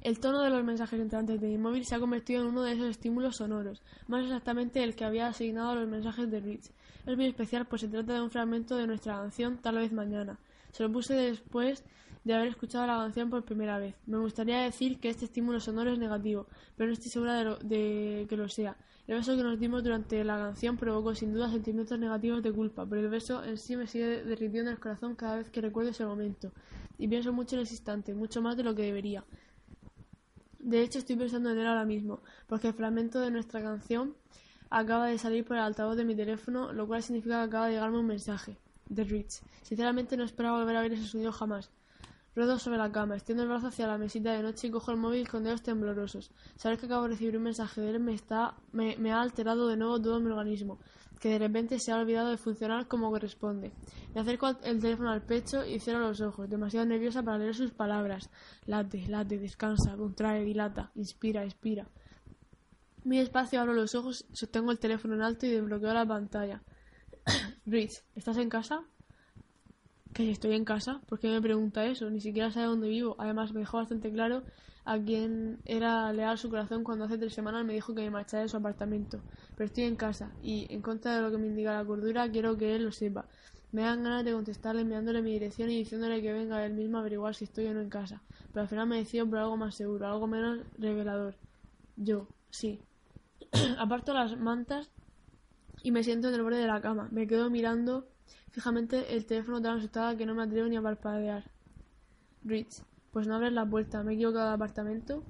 El tono de los mensajes entrantes de mi móvil se ha convertido en uno de esos estímulos sonoros, más exactamente el que había asignado a los mensajes de Rich. Es muy especial pues se trata de un fragmento de nuestra canción Tal vez mañana. Se lo puse después de haber escuchado la canción por primera vez. Me gustaría decir que este estímulo sonoro es negativo, pero no estoy segura de, que lo sea. El beso que nos dimos durante la canción provocó sin duda sentimientos negativos de culpa, pero el beso en sí me sigue derritiendo el corazón cada vez que recuerdo ese momento. Y pienso mucho en ese instante, mucho más de lo que debería. De hecho, estoy pensando en él ahora mismo, porque el fragmento de nuestra canción acaba de salir por el altavoz de mi teléfono, lo cual significa que acaba de llegarme un mensaje de Rich. Sinceramente no esperaba volver a ver ese sonido jamás. Ruedo sobre la cama, extiendo el brazo hacia la mesita de noche y cojo el móvil con dedos temblorosos. Saber que acabo de recibir un mensaje de él me, está, me, ha alterado de nuevo todo mi organismo, que de repente se ha olvidado de funcionar como corresponde. Me acerco el teléfono al pecho y cierro los ojos, demasiado nerviosa para leer sus palabras. Late, late, descansa, contrae, dilata, inspira, expira. Muy despacio abro los ojos, sostengo el teléfono en alto y desbloqueo la pantalla. Rich, ¿estás en casa? Que estoy en casa, ¿por qué me pregunta eso? Ni siquiera sabe dónde vivo. Además, me dejó bastante claro a quién era leal su corazón cuando hace tres semanas me dijo que me marchara de su apartamento. Pero estoy en casa y, en contra de lo que me indica la cordura, quiero que él lo sepa. Me dan ganas de contestarle enviándole mi dirección y diciéndole que venga él mismo a averiguar si estoy o no en casa. Pero al final me decido por algo más seguro, algo menos revelador. Yo, sí. Aparto las mantas y me siento en el borde de la cama. Me quedo mirando fijamente el teléfono tan asustada que no me atrevo ni a parpadear. Rich, pues no abres la puerta, ¿me he equivocado de apartamento?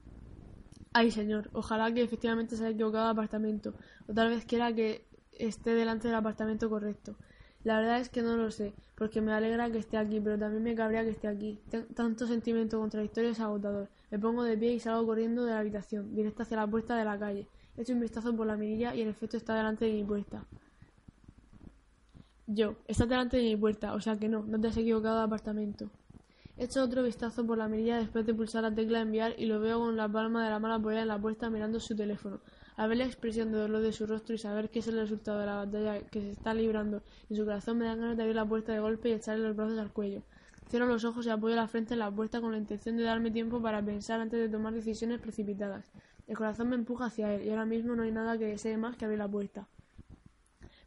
Ay, señor, ojalá que efectivamente se haya equivocado de apartamento, o tal vez quiera que esté delante del apartamento correcto. La verdad es que no lo sé, porque me alegra que esté aquí, pero también me cabrea que esté aquí. tanto sentimiento contradictorio es agotador. Me pongo de pie y salgo corriendo de la habitación, directo hacia la puerta de la calle. Echo un vistazo por la mirilla y en efecto está delante de mi puerta. Yo, está delante de mi puerta, o sea que no, no te has equivocado de apartamento. Echo otro vistazo por la mirilla después de pulsar la tecla de enviar y lo veo con la palma de la mano apoyada en la puerta mirando su teléfono. Al ver la expresión de dolor de su rostro y saber que es el resultado de la batalla que se está librando en su corazón, me dan ganas de abrir la puerta de golpe y echarle los brazos al cuello. Cierro los ojos y apoyo la frente en la puerta con la intención de darme tiempo para pensar antes de tomar decisiones precipitadas. El corazón me empuja hacia él y ahora mismo no hay nada que desee más que abrir la puerta.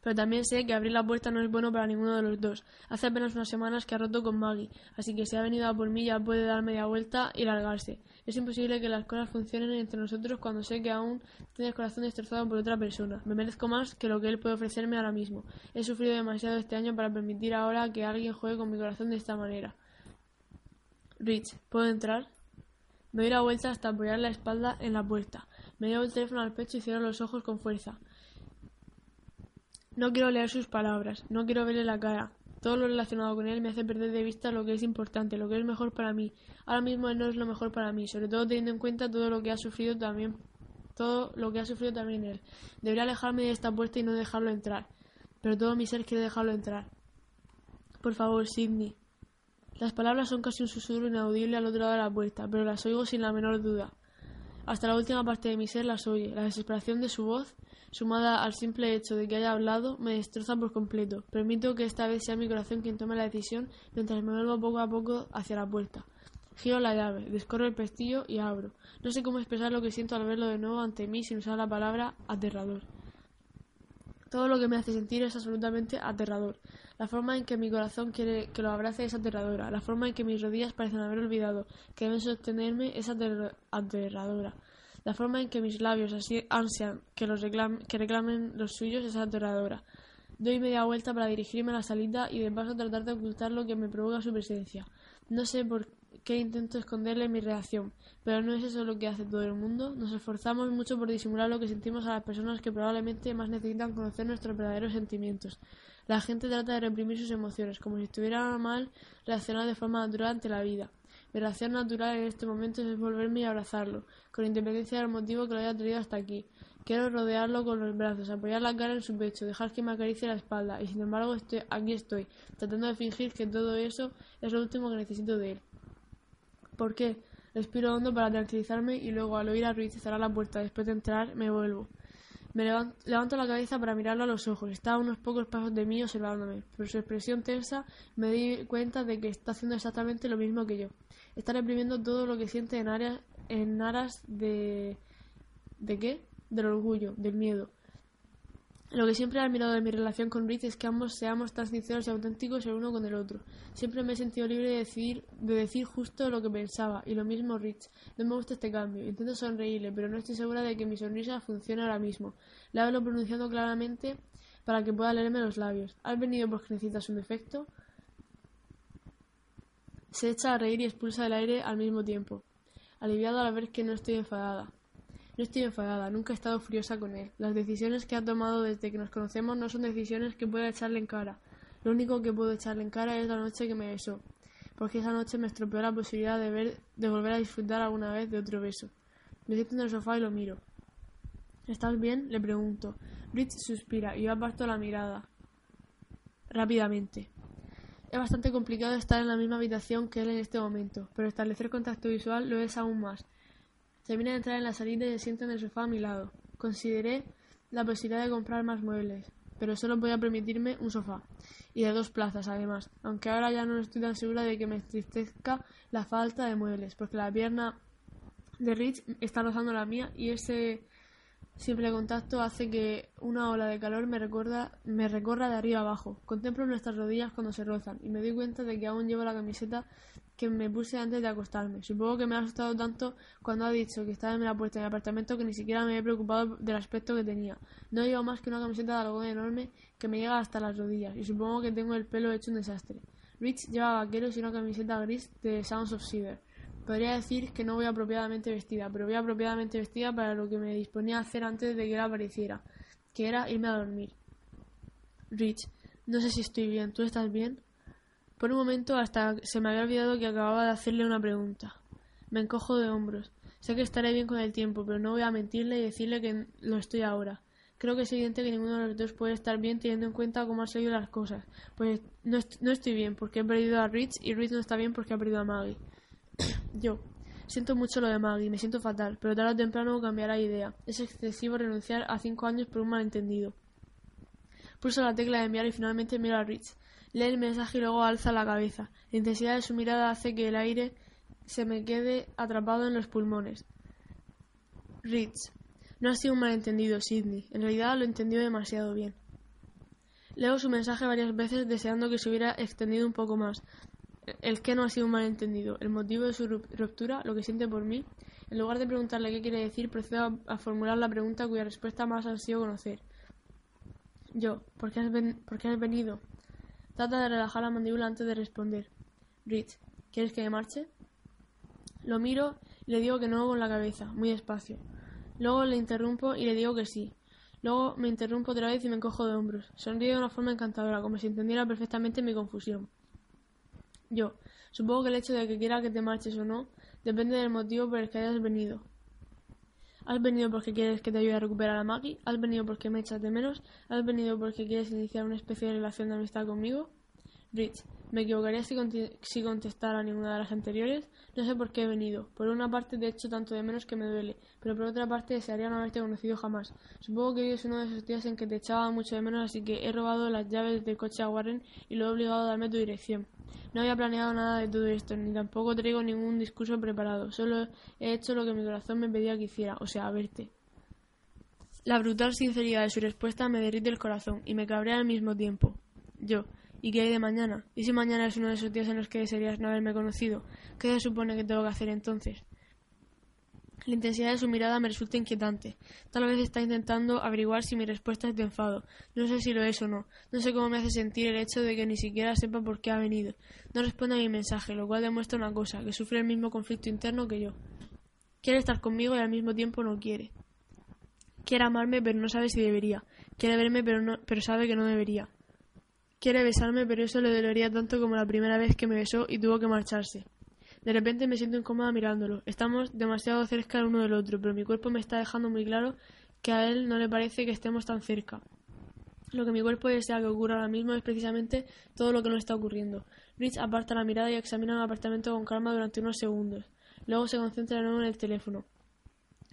Pero también sé que abrir la puerta no es bueno para ninguno de los dos. Hace apenas unas semanas que ha roto con Maggie, así que si ha venido a por mí ya puede dar media vuelta y largarse. Es imposible que las cosas funcionen entre nosotros cuando sé que aún tiene el corazón destrozado por otra persona. Me merezco más que lo que él puede ofrecerme ahora mismo. He sufrido demasiado este año para permitir ahora que alguien juegue con mi corazón de esta manera. Rich, ¿puedo entrar? Me doy la vuelta hasta apoyar la espalda en la puerta. Me llevo el teléfono al pecho y cierro los ojos con fuerza. No quiero leer sus palabras, no quiero verle la cara. Todo lo relacionado con él me hace perder de vista lo que es importante, lo que es mejor para mí. Ahora mismo él no es lo mejor para mí, sobre todo teniendo en cuenta todo lo que ha sufrido también, todo lo que ha sufrido también él. Debería alejarme de esta puerta y no dejarlo entrar, pero todo mi ser quiere dejarlo entrar. Por favor, Sidney. Las palabras son casi un susurro inaudible al otro lado de la puerta, pero las oigo sin la menor duda. Hasta la última parte de mi ser las oye. La desesperación de su voz, sumada al simple hecho de que haya hablado, me destroza por completo. Permito que esta vez sea mi corazón quien tome la decisión mientras me vuelvo poco a poco hacia la puerta. Giro la llave, descorro el pestillo y abro. No sé cómo expresar lo que siento al verlo de nuevo ante mí sin usar la palabra aterrador. Todo lo que me hace sentir es absolutamente aterrador. La forma en que mi corazón quiere que lo abrace es aterradora. La forma en que mis rodillas parecen haber olvidado que deben sostenerme es aterradora. La forma en que mis labios ansian que, los que reclamen los suyos es aterradora. Doy media vuelta para dirigirme a la salida y de paso tratar de ocultar lo que me provoca su presencia. No sé por qué intento esconderle mi reacción, pero no es eso lo que hace todo el mundo. Nos esforzamos mucho por disimular lo que sentimos a las personas que probablemente más necesitan conocer nuestros verdaderos sentimientos. La gente trata de reprimir sus emociones, como si estuviera mal reaccionar de forma natural ante la vida. Mi reacción natural en este momento es volverme y abrazarlo, con independencia del motivo que lo haya traído hasta aquí. Quiero rodearlo con los brazos, apoyar la cara en su pecho, dejar que me acaricie la espalda, y sin embargo estoy, aquí estoy, tratando de fingir que todo eso es lo último que necesito de él. ¿Por qué? Respiro hondo para tranquilizarme y luego al oír a Ruiz cerrar la puerta después de entrar me vuelvo. Me levanto, la cabeza para mirarlo a los ojos. Está a unos pocos pasos de mí observándome. Por su expresión tensa me di cuenta de que está haciendo exactamente lo mismo que yo. Está reprimiendo todo lo que siente en, áreas, en aras de... ¿De qué? Del orgullo, del miedo. Lo que siempre he admirado de mi relación con Rich es que ambos seamos tan sinceros y auténticos el uno con el otro. Siempre me he sentido libre de decir, de decir justo lo que pensaba, y lo mismo Rich. No me gusta este cambio. Intento sonreírle, pero no estoy segura de que mi sonrisa funcione ahora mismo. Le hablo pronunciando claramente para que pueda leerme los labios. ¿Has venido porque necesitas un defecto? Se echa a reír y expulsa el aire al mismo tiempo, aliviado al ver que no estoy enfadada. No estoy enfadada, nunca he estado furiosa con él. Las decisiones que ha tomado desde que nos conocemos no son decisiones que pueda echarle en cara. Lo único que puedo echarle en cara es la noche que me besó, porque esa noche me estropeó la posibilidad de, ver, de volver a disfrutar alguna vez de otro beso. Me siento en el sofá y lo miro. ¿Estás bien? le pregunto. Rich suspira y yo aparto la mirada. Rápidamente. Es bastante complicado estar en la misma habitación que él en este momento, pero establecer contacto visual lo es aún más. Termina de entrar en la salida y se sienta en el sofá a mi lado. Consideré la posibilidad de comprar más muebles, pero solo podía permitirme un sofá. Y de dos plazas, además. Aunque ahora ya no estoy tan segura de que me entristezca la falta de muebles, porque la pierna de Rich está rozando la mía y ese Simple contacto hace que una ola de calor me, recuerda, me recorra de arriba abajo. Contemplo nuestras rodillas cuando se rozan y me doy cuenta de que aún llevo la camiseta que me puse antes de acostarme. Supongo que me ha asustado tanto cuando ha dicho que estaba en la puerta de mi apartamento que ni siquiera me he preocupado del aspecto que tenía. No llevo más que una camiseta de algodón enorme que me llega hasta las rodillas y supongo que tengo el pelo hecho un desastre. Rich lleva vaqueros y una camiseta gris de Sounds of Cedar. Podría decir que no voy apropiadamente vestida, pero voy apropiadamente vestida para lo que me disponía a hacer antes de que él apareciera, que era irme a dormir. Rich, no sé si estoy bien. ¿Tú estás bien? Por un momento hasta se me había olvidado que acababa de hacerle una pregunta. Me encojo de hombros. Sé que estaré bien con el tiempo, pero no voy a mentirle y decirle que lo estoy ahora. Creo que es evidente que ninguno de los dos puede estar bien teniendo en cuenta cómo han salido las cosas. Pues no, no estoy bien porque he perdido a Rich y Rich no está bien porque ha perdido a Maggie. Yo. Siento mucho lo de Maggie, me siento fatal, pero tarde o temprano cambiará de idea. Es excesivo renunciar a cinco años por un malentendido. Pulso la tecla de enviar y finalmente miro a Rich. Lee el mensaje y luego alza la cabeza. La intensidad de su mirada hace que el aire se me quede atrapado en los pulmones. Rich. No ha sido un malentendido, Sidney. En realidad lo entendió demasiado bien. Leo su mensaje varias veces deseando que se hubiera extendido un poco más. El que no ha sido un malentendido, el motivo de su ruptura, lo que siente por mí. En lugar de preguntarle qué quiere decir, procedo a, formular la pregunta cuya respuesta más ansío conocer. Yo, ¿por qué, has ¿por qué has venido? Trata de relajar la mandíbula antes de responder. Rich, ¿quieres que me marche? Lo miro y le digo que no con la cabeza, muy despacio. Luego le interrumpo y le digo que sí. Luego me interrumpo otra vez y me encojo de hombros. Sonríe de una forma encantadora, como si entendiera perfectamente mi confusión. Yo, supongo que el hecho de que quiera que te marches o no depende del motivo por el que hayas venido. ¿Has venido porque quieres que te ayude a recuperar a Maggie? ¿Has venido porque me echas de menos? ¿Has venido porque quieres iniciar una especie de relación de amistad conmigo? Rich, me equivocaría si, si contestara ninguna de las anteriores. No sé por qué he venido. Por una parte te echo tanto de menos que me duele, pero por otra parte desearía no haberte conocido jamás. Supongo que hoy es uno de esos días en que te echaba mucho de menos, así que he robado las llaves del coche a Warren y lo he obligado a darme tu dirección. No había planeado nada de todo esto, ni tampoco traigo ningún discurso preparado. Solo he hecho lo que mi corazón me pedía que hiciera, o sea, verte. La brutal sinceridad de su respuesta me derrite el corazón y me cabrea al mismo tiempo. Yo, ¿Y qué hay de mañana? ¿Y si mañana es uno de esos días en los que desearías no haberme conocido? ¿Qué se supone que tengo que hacer entonces? La intensidad de su mirada me resulta inquietante. Tal vez está intentando averiguar si mi respuesta es de enfado. No sé si lo es o no. No sé cómo me hace sentir el hecho de que ni siquiera sepa por qué ha venido. No responde a mi mensaje, lo cual demuestra una cosa, que sufre el mismo conflicto interno que yo. Quiere estar conmigo y al mismo tiempo no quiere. Quiere amarme pero no sabe si debería. Quiere verme pero, no, pero sabe que no debería. Quiere besarme, pero eso le dolería tanto como la primera vez que me besó y tuvo que marcharse. De repente me siento incómoda mirándolo. Estamos demasiado cerca el uno del otro, pero mi cuerpo me está dejando muy claro que a él no le parece que estemos tan cerca. Lo que mi cuerpo desea que ocurra ahora mismo es precisamente todo lo que no está ocurriendo. Rich aparta la mirada y examina el apartamento con calma durante unos segundos. Luego se concentra de nuevo en el teléfono.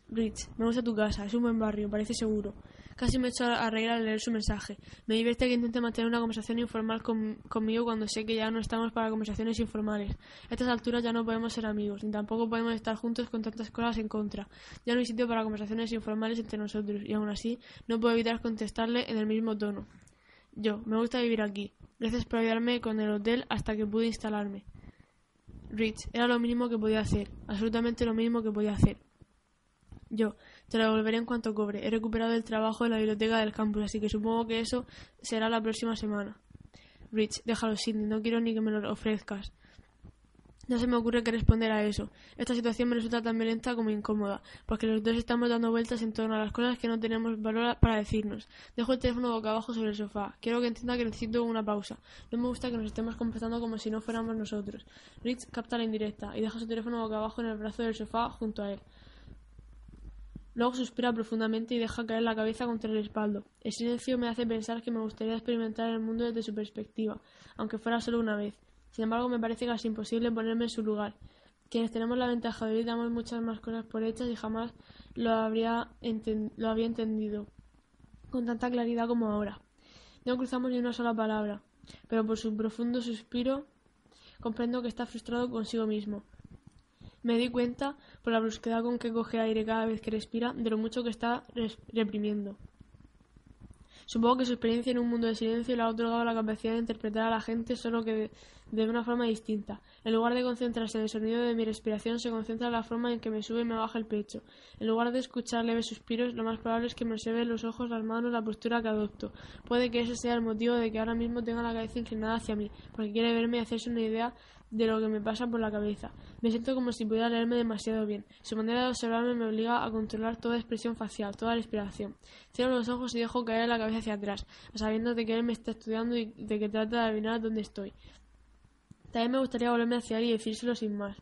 Rich, me gusta tu casa, es un buen barrio, parece seguro. Casi me echo a reír al leer su mensaje. Me divierte que intente mantener una conversación informal conmigo cuando sé que ya no estamos para conversaciones informales. A estas alturas ya no podemos ser amigos, ni tampoco podemos estar juntos con tantas cosas en contra. Ya no hay sitio para conversaciones informales entre nosotros, y aún así no puedo evitar contestarle en el mismo tono. Yo, me gusta vivir aquí. Gracias por ayudarme con el hotel hasta que pude instalarme. Rich, era lo mínimo que podía hacer, absolutamente lo mínimo que podía hacer. Yo, te lo devolveré en cuanto cobre. He recuperado el trabajo en la biblioteca del campus, así que supongo que eso será la próxima semana. Rich, déjalo, Sidney, no quiero ni que me lo ofrezcas. No se me ocurre qué responder a eso. Esta situación me resulta tan violenta como incómoda, porque los dos estamos dando vueltas en torno a las cosas que no tenemos valor para decirnos. Dejo el teléfono boca abajo sobre el sofá. Quiero que entienda que necesito una pausa. No me gusta que nos estemos conversando como si no fuéramos nosotros. Rich capta la indirecta y deja su teléfono boca abajo en el brazo del sofá junto a él. Luego suspira profundamente y deja caer la cabeza contra el respaldo. El silencio me hace pensar que me gustaría experimentar el mundo desde su perspectiva, aunque fuera solo una vez. Sin embargo, me parece casi imposible ponerme en su lugar. Quienes tenemos la ventaja de hoy damos muchas más cosas por hechas y jamás lo, habría lo había entendido con tanta claridad como ahora. No cruzamos ni una sola palabra, pero por su profundo suspiro comprendo que está frustrado consigo mismo. Me di cuenta, por la brusquedad con que coge aire cada vez que respira, de lo mucho que está reprimiendo. Supongo que su experiencia en un mundo de silencio le ha otorgado la capacidad de interpretar a la gente solo que de, una forma distinta. En lugar de concentrarse en el sonido de mi respiración, se concentra en la forma en que me sube y me baja el pecho. En lugar de escuchar leves suspiros, lo más probable es que me observe los ojos, las manos, la postura que adopto. Puede que ese sea el motivo de que ahora mismo tenga la cabeza inclinada hacia mí, porque quiere verme y hacerse una idea de lo que me pasa por la cabeza. Me siento como si pudiera leerme demasiado bien. Su manera de observarme me obliga a controlar toda expresión facial, toda respiración. Cierro los ojos y dejo caer la cabeza hacia atrás, sabiendo de que él me está estudiando y de que trata de adivinar dónde estoy. También me gustaría volverme hacia él y decírselo sin más.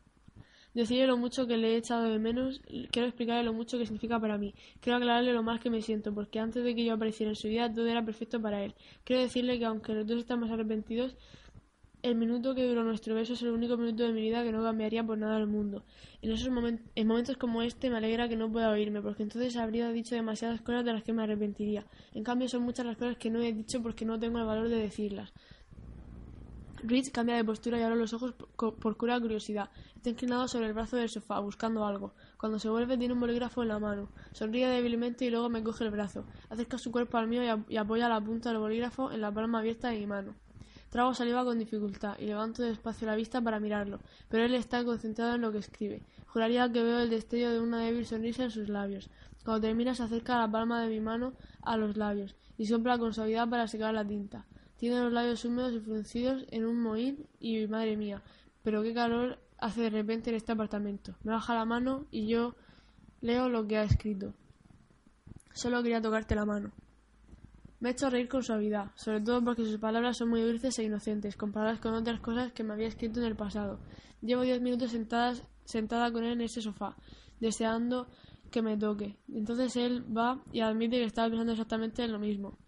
Decirle lo mucho que le he echado de menos, quiero explicarle lo mucho que significa para mí. Quiero aclararle lo mal que me siento, porque antes de que yo apareciera en su vida todo era perfecto para él. Quiero decirle que aunque los dos estamos arrepentidos, El minuto que duró nuestro beso es el único minuto de mi vida que no cambiaría por nada del mundo. En esos en momentos como este me alegra que no pueda oírme, porque entonces habría dicho demasiadas cosas de las que me arrepentiría. En cambio son muchas las cosas que no he dicho porque no tengo el valor de decirlas. Rich cambia de postura y abre los ojos por pura curiosidad. Está inclinado sobre el brazo del sofá, buscando algo. Cuando se vuelve tiene un bolígrafo en la mano. Sonríe débilmente y luego me coge el brazo. Acerca su cuerpo al mío y, apoya la punta del bolígrafo en la palma abierta de mi mano. Trago saliva con dificultad y levanto despacio la vista para mirarlo, pero él está concentrado en lo que escribe. Juraría que veo el destello de una débil sonrisa en sus labios. Cuando termina se acerca la palma de mi mano a los labios y sopla con suavidad para secar la tinta. Tiene los labios húmedos y fruncidos en un mohín y madre mía, pero qué calor hace de repente en este apartamento. Me baja la mano y yo leo lo que ha escrito. Solo quería tocarte la mano. Me ha hecho reír con suavidad, sobre todo porque sus palabras son muy dulces e inocentes, comparadas con otras cosas que me había escrito en el pasado. Llevo diez minutos sentadas, sentada con él en ese sofá, deseando que me toque. Entonces él va y admite que estaba pensando exactamente en lo mismo.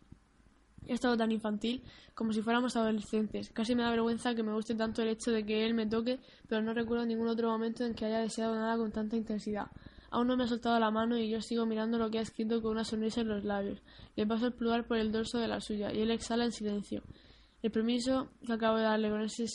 He estado tan infantil como si fuéramos adolescentes. Casi me da vergüenza que me guste tanto el hecho de que él me toque, pero no recuerdo ningún otro momento en que haya deseado nada con tanta intensidad. Aún no me ha soltado la mano y yo sigo mirando lo que ha escrito con una sonrisa en los labios. Le paso el pulgar por el dorso de la suya y él exhala en silencio. El permiso que acabo de darle con ese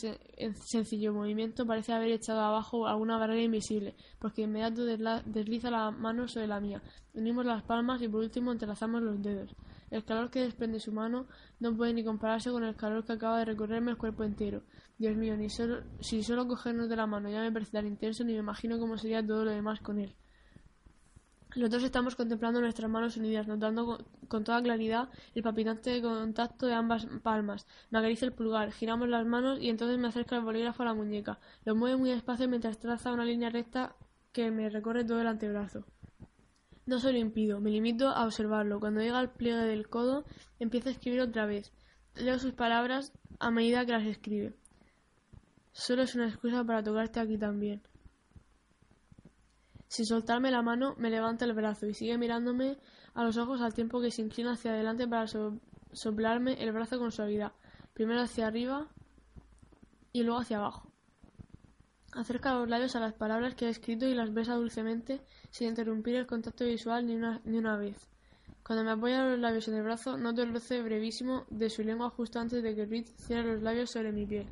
sencillo movimiento parece haber echado abajo alguna barrera invisible, porque de inmediato desliza la mano sobre la mía. Unimos las palmas y por último entrelazamos los dedos. El calor que desprende su mano no puede ni compararse con el calor que acaba de recorrerme el cuerpo entero. Dios mío, ni solo, si solo cogernos de la mano ya me parece tan intenso, ni me imagino cómo sería todo lo demás con él. Los dos estamos contemplando nuestras manos unidas, notando con, toda claridad el palpitante contacto de ambas palmas. Me acaricia el pulgar, giramos las manos y entonces me acerca el bolígrafo a la muñeca. Lo mueve muy despacio mientras traza una línea recta que me recorre todo el antebrazo. No se lo impido, me limito a observarlo. Cuando llega al pliegue del codo, empieza a escribir otra vez. Leo sus palabras a medida que las escribe. Solo es una excusa para tocarte aquí también. Sin soltarme la mano, me levanta el brazo y sigue mirándome a los ojos al tiempo que se inclina hacia adelante para soplarme el brazo con suavidad, primero hacia arriba y luego hacia abajo. Acerca los labios a las palabras que ha escrito y las besa dulcemente sin interrumpir el contacto visual ni una, ni una vez. Cuando me apoya los labios en el brazo, noto el roce brevísimo de su lengua justo antes de que Rich cierre los labios sobre mi piel.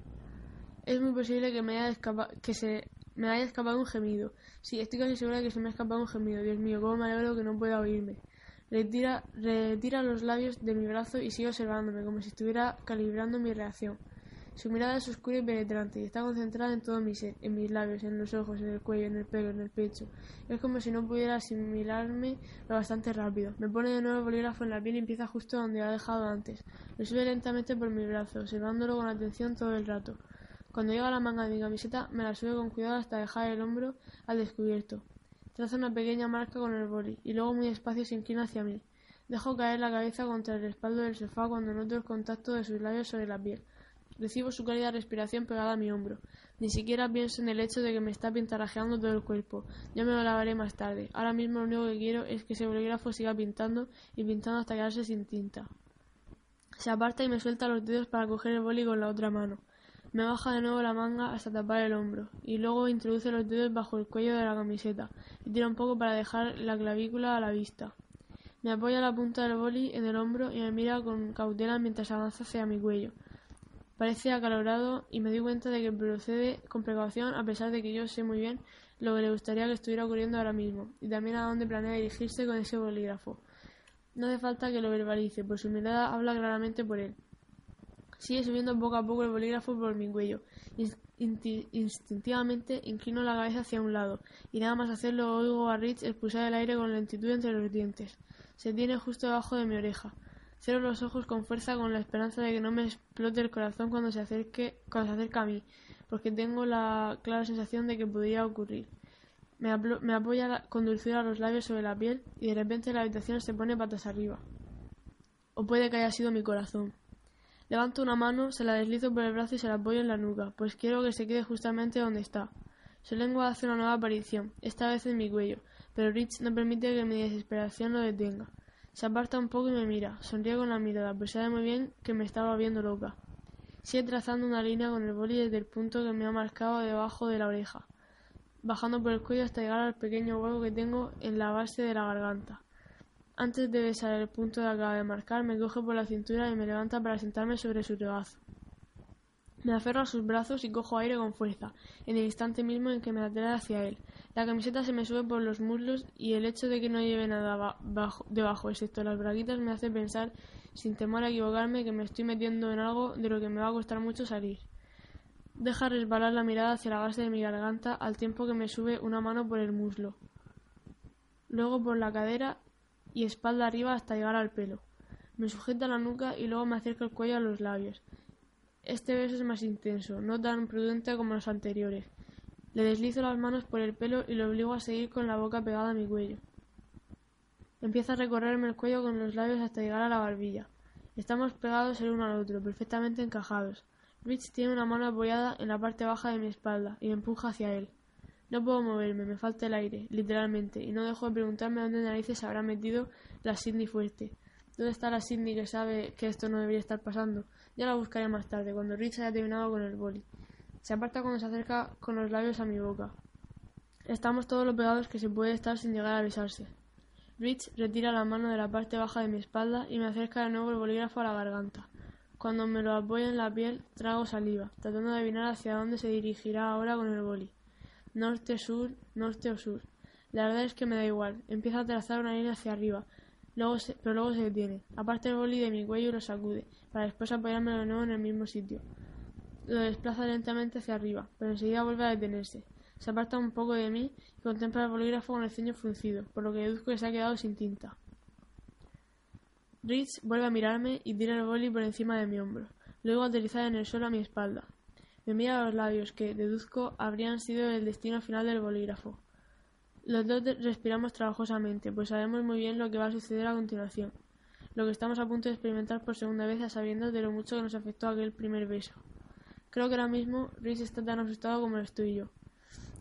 Es muy posible que me haya que se me haya escapado un gemido. Sí, estoy casi segura de que se me ha escapado un gemido. Dios mío, cómo me alegro que no pueda oírme. Retira, retira los labios de mi brazo y sigue observándome, como si estuviera calibrando mi reacción. Su mirada es oscura y penetrante y está concentrada en todo mi ser, en mis labios, en los ojos, en el cuello, en el pelo, en el pecho. Es como si no pudiera asimilarme lo bastante rápido. Me pone de nuevo el bolígrafo en la piel y empieza justo donde ha dejado antes. Lo sube lentamente por mi brazo, observándolo con atención todo el rato. Cuando llega a la manga de mi camiseta, me la sube con cuidado hasta dejar el hombro al descubierto. Traza una pequeña marca con el boli y luego muy despacio se inclina hacia mí. Dejo caer la cabeza contra el respaldo del sofá cuando noto el contacto de sus labios sobre la piel. Recibo su cálida respiración pegada a mi hombro. Ni siquiera pienso en el hecho de que me está pintarajeando todo el cuerpo. Ya me lo lavaré más tarde. Ahora mismo lo único que quiero es que ese bolígrafo siga pintando y pintando hasta quedarse sin tinta. Se aparta y me suelta los dedos para coger el boli con la otra mano. Me baja de nuevo la manga hasta tapar el hombro y luego introduce los dedos bajo el cuello de la camiseta y tira un poco para dejar la clavícula a la vista. Me apoya la punta del boli en el hombro y me mira con cautela mientras avanza hacia mi cuello. Parece acalorado y me doy cuenta de que procede con precaución a pesar de que yo sé muy bien lo que le gustaría que estuviera ocurriendo ahora mismo y también a dónde planea dirigirse con ese bolígrafo. No hace falta que lo verbalice, pues su mirada habla claramente por él. Sigue subiendo poco a poco el bolígrafo por mi cuello. Instintivamente inclino la cabeza hacia un lado y nada más hacerlo oigo a Rich expulsar el aire con lentitud entre los dientes. Se tiene justo debajo de mi oreja. Cierro los ojos con fuerza con la esperanza de que no me explote el corazón cuando se acerque, cuando se acerca a mí, porque tengo la clara sensación de que podría ocurrir. Me, apoya con dulzura los labios sobre la piel y de repente la habitación se pone patas arriba. O puede que haya sido mi corazón. Levanto una mano, se la deslizo por el brazo y se la apoyo en la nuca, pues quiero que se quede justamente donde está. Su lengua hace una nueva aparición, esta vez en mi cuello, pero Rich no permite que mi desesperación lo detenga. Se aparta un poco y me mira. Sonríe con la mirada, pues sabe muy bien que me estaba viendo loca. Sigue trazando una línea con el boli desde el punto que me ha marcado debajo de la oreja, bajando por el cuello hasta llegar al pequeño hueco que tengo en la base de la garganta. Antes de besar el punto que acaba de marcar, me coge por la cintura y me levanta para sentarme sobre su regazo. Me aferro a sus brazos y cojo aire con fuerza, en el instante mismo en que me atrae hacia él. La camiseta se me sube por los muslos y el hecho de que no lleve nada debajo, excepto las braguitas, me hace pensar, sin temor a equivocarme, que me estoy metiendo en algo de lo que me va a costar mucho salir. Deja resbalar la mirada hacia la base de mi garganta al tiempo que me sube una mano por el muslo, luego por la cadera y espalda arriba hasta llegar al pelo. Me sujeta la nuca y luego me acerca el cuello a los labios. Este beso es más intenso, no tan prudente como los anteriores. Le deslizo las manos por el pelo y lo obligo a seguir con la boca pegada a mi cuello. Empieza a recorrerme el cuello con los labios hasta llegar a la barbilla. Estamos pegados el uno al otro, perfectamente encajados. Rich tiene una mano apoyada en la parte baja de mi espalda y me empuja hacia él. No puedo moverme, me falta el aire, literalmente, y no dejo de preguntarme dónde narices habrá metido la Sidney fuerte. ¿Dónde está la Sidney que sabe que esto no debería estar pasando? Ya la buscaré más tarde, cuando Rich haya terminado con el boli. Se aparta cuando se acerca con los labios a mi boca. Estamos todos lo pegados que se puede estar sin llegar a besarse. Rich retira la mano de la parte baja de mi espalda y me acerca de nuevo el bolígrafo a la garganta. Cuando me lo apoya en la piel, trago saliva, tratando de adivinar hacia dónde se dirigirá ahora con el boli. Norte, sur, norte o sur. La verdad es que me da igual. Empieza a trazar una línea hacia arriba, luego pero luego se detiene. Aparte el boli de mi cuello y lo sacude, para después apoyármelo de nuevo en el mismo sitio. Lo desplaza lentamente hacia arriba, pero enseguida vuelve a detenerse. Se aparta un poco de mí y contempla el bolígrafo con el ceño fruncido, por lo que deduzco que se ha quedado sin tinta. Rich vuelve a mirarme y tira el boli por encima de mi hombro, luego aterriza en el suelo a mi espalda. Me mira a los labios que, deduzco, habrían sido el destino final del bolígrafo. Los dos respiramos trabajosamente, pues sabemos muy bien lo que va a suceder a continuación lo que estamos a punto de experimentar por segunda vez a sabiendas de lo mucho que nos afectó aquel primer beso. Creo que ahora mismo Rhys está tan asustado como lo estoy yo.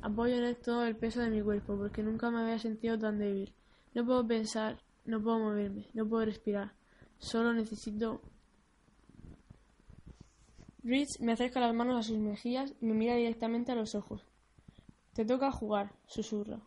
Apoyo en él todo el peso de mi cuerpo, porque nunca me había sentido tan débil. No puedo pensar, no puedo moverme, no puedo respirar. Solo necesito... Rich me acerca las manos a sus mejillas y me mira directamente a los ojos. Te toca jugar, susurra.